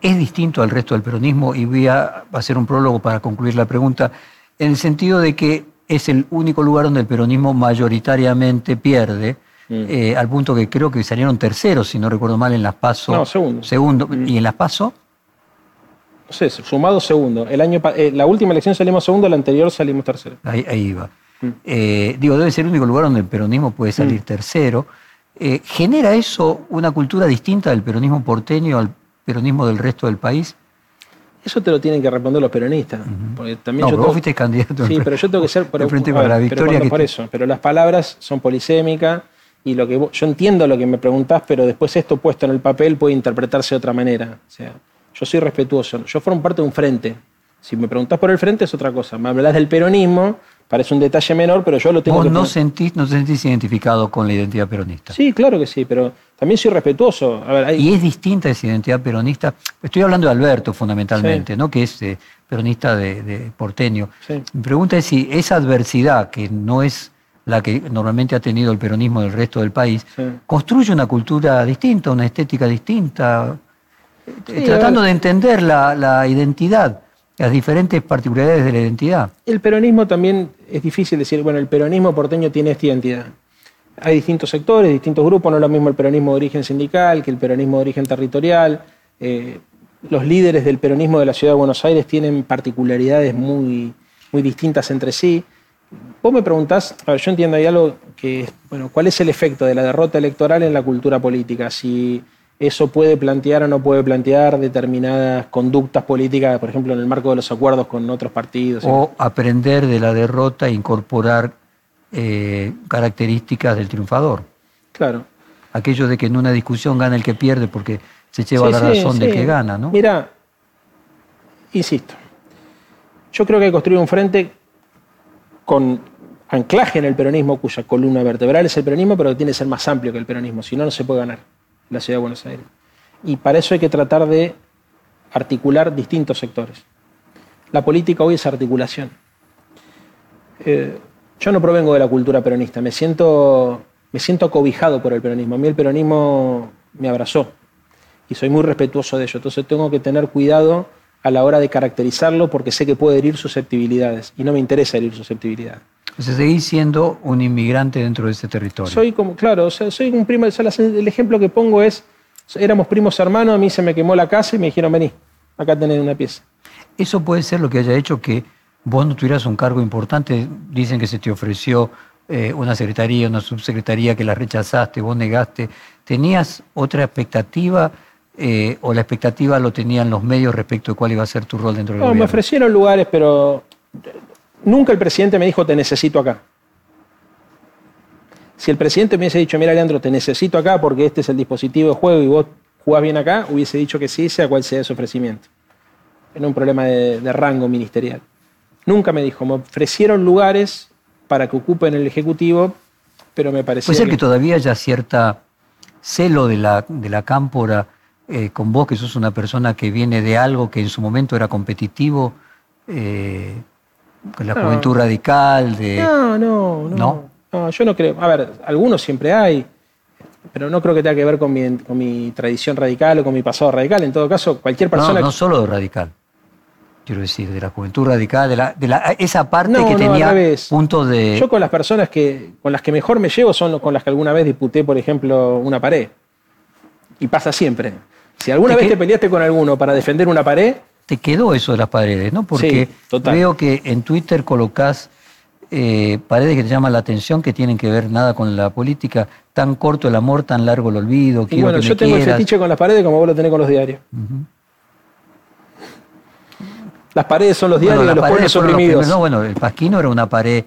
Speaker 2: es distinto al resto del peronismo y voy a hacer un prólogo para concluir la pregunta, en el sentido de que es el único lugar donde el peronismo mayoritariamente pierde. Mm. Eh, al punto que creo que salieron terceros, si no recuerdo mal, en las PASO.
Speaker 3: No, segundo.
Speaker 2: Segundo. Mm. ¿Y en las PASO?
Speaker 3: No sé, sumado segundo. El año, eh, la última elección salimos segundo, la anterior salimos tercero.
Speaker 2: Ahí, ahí va. Mm. Eh, digo, debe ser el único lugar donde el peronismo puede salir mm. tercero. Eh, ¿Genera eso una cultura distinta del peronismo porteño al peronismo del resto del país?
Speaker 3: Eso te lo tienen que responder los peronistas.
Speaker 2: porque también no, yo vos fuiste candidato.
Speaker 3: Sí, pero yo tengo que ser
Speaker 2: por, frente para la victoria.
Speaker 3: Pero, por eso. Pero las palabras son polisémicas y lo que yo entiendo lo que me preguntás, pero después esto puesto en el papel puede interpretarse de otra manera. O sea, yo soy respetuoso. Yo formo parte de un frente. Si me preguntás por el frente es otra cosa. Me hablas del peronismo, parece un detalle menor, pero yo lo tengo
Speaker 2: ¿Vos no sentís, no te sentís identificado con la identidad peronista?
Speaker 3: Sí, claro que sí, pero también soy respetuoso.
Speaker 2: Y es distinta esa identidad peronista. Estoy hablando de Alberto fundamentalmente, ¿no? que es eh, peronista de, porteño. Mi pregunta es si esa adversidad, que no es la que normalmente ha tenido el peronismo del resto del país, construye una cultura distinta, una estética distinta. Tratando de entender la, identidad, las diferentes particularidades de la identidad.
Speaker 3: El peronismo también es difícil decir, bueno, el peronismo porteño tiene esta identidad. Hay distintos sectores, distintos grupos, no es lo mismo el peronismo de origen sindical que el peronismo de origen territorial. Eh, los líderes del peronismo de la ciudad de Buenos Aires tienen particularidades muy, muy distintas entre sí. Vos me preguntás, a ver, yo entiendo ahí algo que, bueno, ¿cuál es el efecto de la derrota electoral en la cultura política? Si eso puede plantear o no puede plantear determinadas conductas políticas, por ejemplo, en el marco de los acuerdos con otros partidos.
Speaker 2: O aprender de la derrota e incorporar eh, características del triunfador.
Speaker 3: Claro.
Speaker 2: Aquello de que en una discusión gana el que pierde porque se lleva la razón de que gana, ¿no?
Speaker 3: Mira, insisto, yo creo que hay que construir un frente con anclaje en el peronismo, cuya columna vertebral es el peronismo, pero que tiene que ser más amplio que el peronismo, si no, no se puede ganar la ciudad de Buenos Aires. Y para eso hay que tratar de articular distintos sectores. La política hoy es articulación. Eh, yo no provengo de la cultura peronista, me siento, me siento acobijado por el peronismo. A mí el peronismo me abrazó y soy muy respetuoso de ello. Entonces tengo que tener cuidado a la hora de caracterizarlo porque sé que puede herir susceptibilidades y no me interesa herir susceptibilidades.
Speaker 2: Entonces seguís siendo un inmigrante dentro de ese territorio.
Speaker 3: Soy como, claro, soy un primo, el ejemplo que pongo es, éramos primos hermanos, a mí se me quemó la casa y me dijeron, vení, acá tenés una pieza.
Speaker 2: Eso puede ser lo que haya hecho que vos no tuvieras un cargo importante, dicen que se te ofreció eh, una secretaría, una subsecretaría que la rechazaste, vos negaste. ¿Tenías otra expectativa eh, o la expectativa lo tenían los medios respecto de cuál iba a ser tu rol dentro del no,
Speaker 3: gobierno? Me ofrecieron lugares, pero Nunca el presidente me dijo, te necesito acá. Si el presidente me hubiese dicho, mira, Leandro, te necesito acá porque este es el dispositivo de juego y vos jugás bien acá, hubiese dicho que sí, sea cual sea ese ofrecimiento. Era un problema de, rango ministerial. Nunca me dijo, me ofrecieron lugares para que ocupen el Ejecutivo, pero me parecía.
Speaker 2: Puede ser que, todavía haya cierta celo de la, de la cámpora eh, con vos, que sos una persona que viene de algo que en su momento era competitivo. Eh, con la juventud radical, de...
Speaker 3: No, no, no, no. yo no creo. A ver, algunos siempre hay, pero no creo que tenga que ver con mi, con mi tradición radical o con mi pasado radical. En todo caso, cualquier persona...
Speaker 2: No, no solo de radical. Quiero decir, de la juventud radical, de, la, de la, esa parte que tenía puntos de...
Speaker 3: Yo con las personas que, con las que mejor me llevo son con las que alguna vez disputé, por ejemplo, una pared. Y pasa siempre. Si alguna vez te peleaste con alguno para defender una pared,
Speaker 2: te quedó eso de las paredes, ¿no? Porque veo que en Twitter colocas eh, paredes que te llaman la atención, que tienen que ver nada con la política. Tan corto el amor, tan largo el olvido.
Speaker 3: Y bueno, yo tengo el fetiche con las paredes como vos lo tenés con los diarios. Las paredes son los diarios de los pueblos oprimidos.
Speaker 2: no, bueno, el Pasquino era una pared.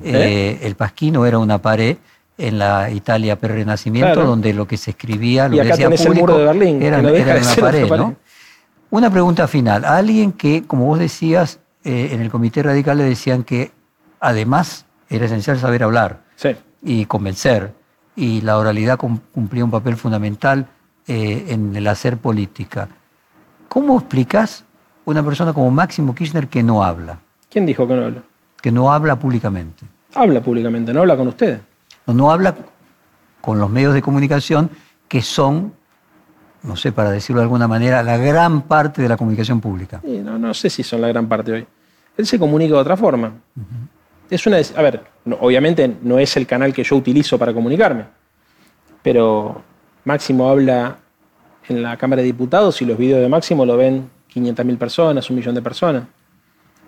Speaker 2: ¿Eh? ¿Eh? el Pasquino era una pared en la Italia pre-renacimiento, donde lo que se escribía, lo
Speaker 3: y
Speaker 2: acá
Speaker 3: que decía público, el muro de Berlín,
Speaker 2: era, una pared, ¿no? Una pregunta final. A alguien que, como vos decías, eh, en el Comité Radical le decían que además era esencial saber hablar y convencer, y la oralidad cumplía un papel fundamental eh, en el hacer política. ¿Cómo explicas una persona como Máximo Kirchner que no habla?
Speaker 3: ¿Quién dijo que no habla?
Speaker 2: Que no habla públicamente.
Speaker 3: Habla públicamente, no habla con ustedes.
Speaker 2: No, no habla con los medios de comunicación que son no sé, para decirlo de alguna manera, la gran parte de la comunicación pública.
Speaker 3: no, no sé si son la gran parte hoy. Él se comunica de otra forma. Es una, a ver, obviamente no es el canal que yo utilizo para comunicarme, pero Máximo habla en la Cámara de Diputados y los videos de Máximo lo ven 500.000 personas, un millón de personas.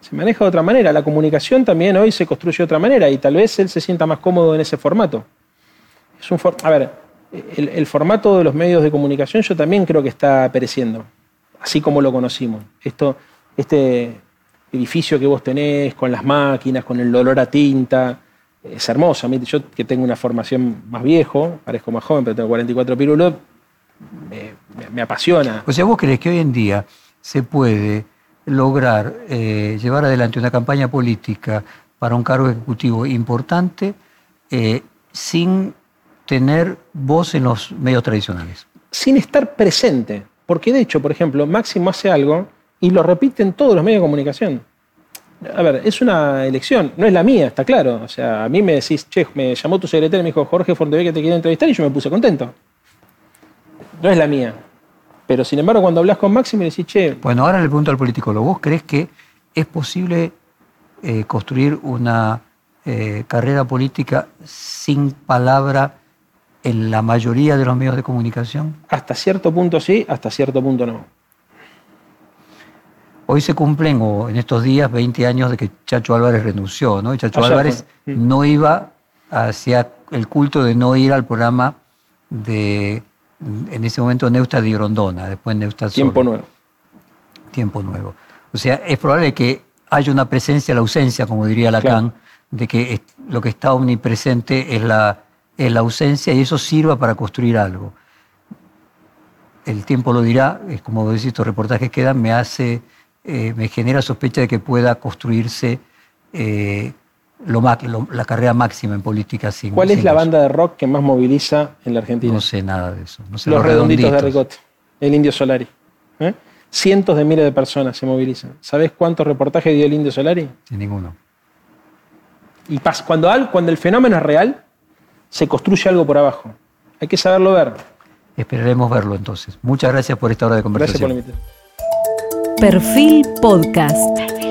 Speaker 3: Se maneja de otra manera. La comunicación también hoy se construye de otra manera y tal vez él se sienta más cómodo en ese formato. Es un a ver, el, formato de los medios de comunicación yo también creo que está pereciendo, así como lo conocimos. Esto, este edificio que vos tenés con las máquinas, con el olor a tinta, es hermoso. A mí, yo que tengo una formación más viejo, parezco más joven, pero tengo 44 pirulos, me, apasiona.
Speaker 2: O sea, vos crees que hoy en día se puede lograr eh, llevar adelante una campaña política para un cargo ejecutivo importante eh, sin tener voz en los medios tradicionales.
Speaker 3: Sin estar presente. Porque de hecho, por ejemplo, Máximo hace algo y lo repite en todos los medios de comunicación. A ver, es una elección, no es la mía, está claro. O sea, a mí me decís, che, me llamó tu secretario y me dijo, Jorge que te quiere entrevistar y yo me puse contento. No es la mía. Pero sin embargo, cuando hablas con Máximo, le decís, che.
Speaker 2: Bueno, ahora le pregunto al politicólogo, ¿vos crees que es posible eh, construir una eh, carrera política sin palabra en la mayoría de los medios de comunicación?
Speaker 3: Hasta cierto punto sí, hasta cierto punto no.
Speaker 2: Hoy se cumplen, o en estos días, 20 años de que Chacho Álvarez renunció, ¿no? Y Chacho Álvarez mm. no iba hacia el culto de no ir al programa de, en ese momento, Neusta de Grondona, después Neusta
Speaker 3: Tiempo Nuevo.
Speaker 2: Tiempo Nuevo. O sea, es probable que haya una presencia, la ausencia, como diría Lacan, de que lo que está omnipresente es la, es la ausencia y eso sirva para construir algo. El tiempo lo dirá, es como decís, estos reportajes quedan, me hace eh, me genera sospecha de que pueda construirse eh, lo, la carrera máxima en política sin.
Speaker 3: ¿Cuál es la banda de rock que más moviliza en la Argentina?
Speaker 2: No sé nada de eso.
Speaker 3: los, redonditos, de Ricote, el Indio Solari. ¿eh? Cientos de miles de personas se movilizan. ¿Sabes cuántos reportajes dio el Indio Solari?
Speaker 2: Sin ninguno.
Speaker 3: Y cuando, cuando el fenómeno es real, se construye algo por abajo. Hay que saberlo ver.
Speaker 2: Esperaremos verlo entonces. Muchas gracias por esta hora de conversación.
Speaker 3: Gracias por la invitación.
Speaker 1: Perfil Podcast.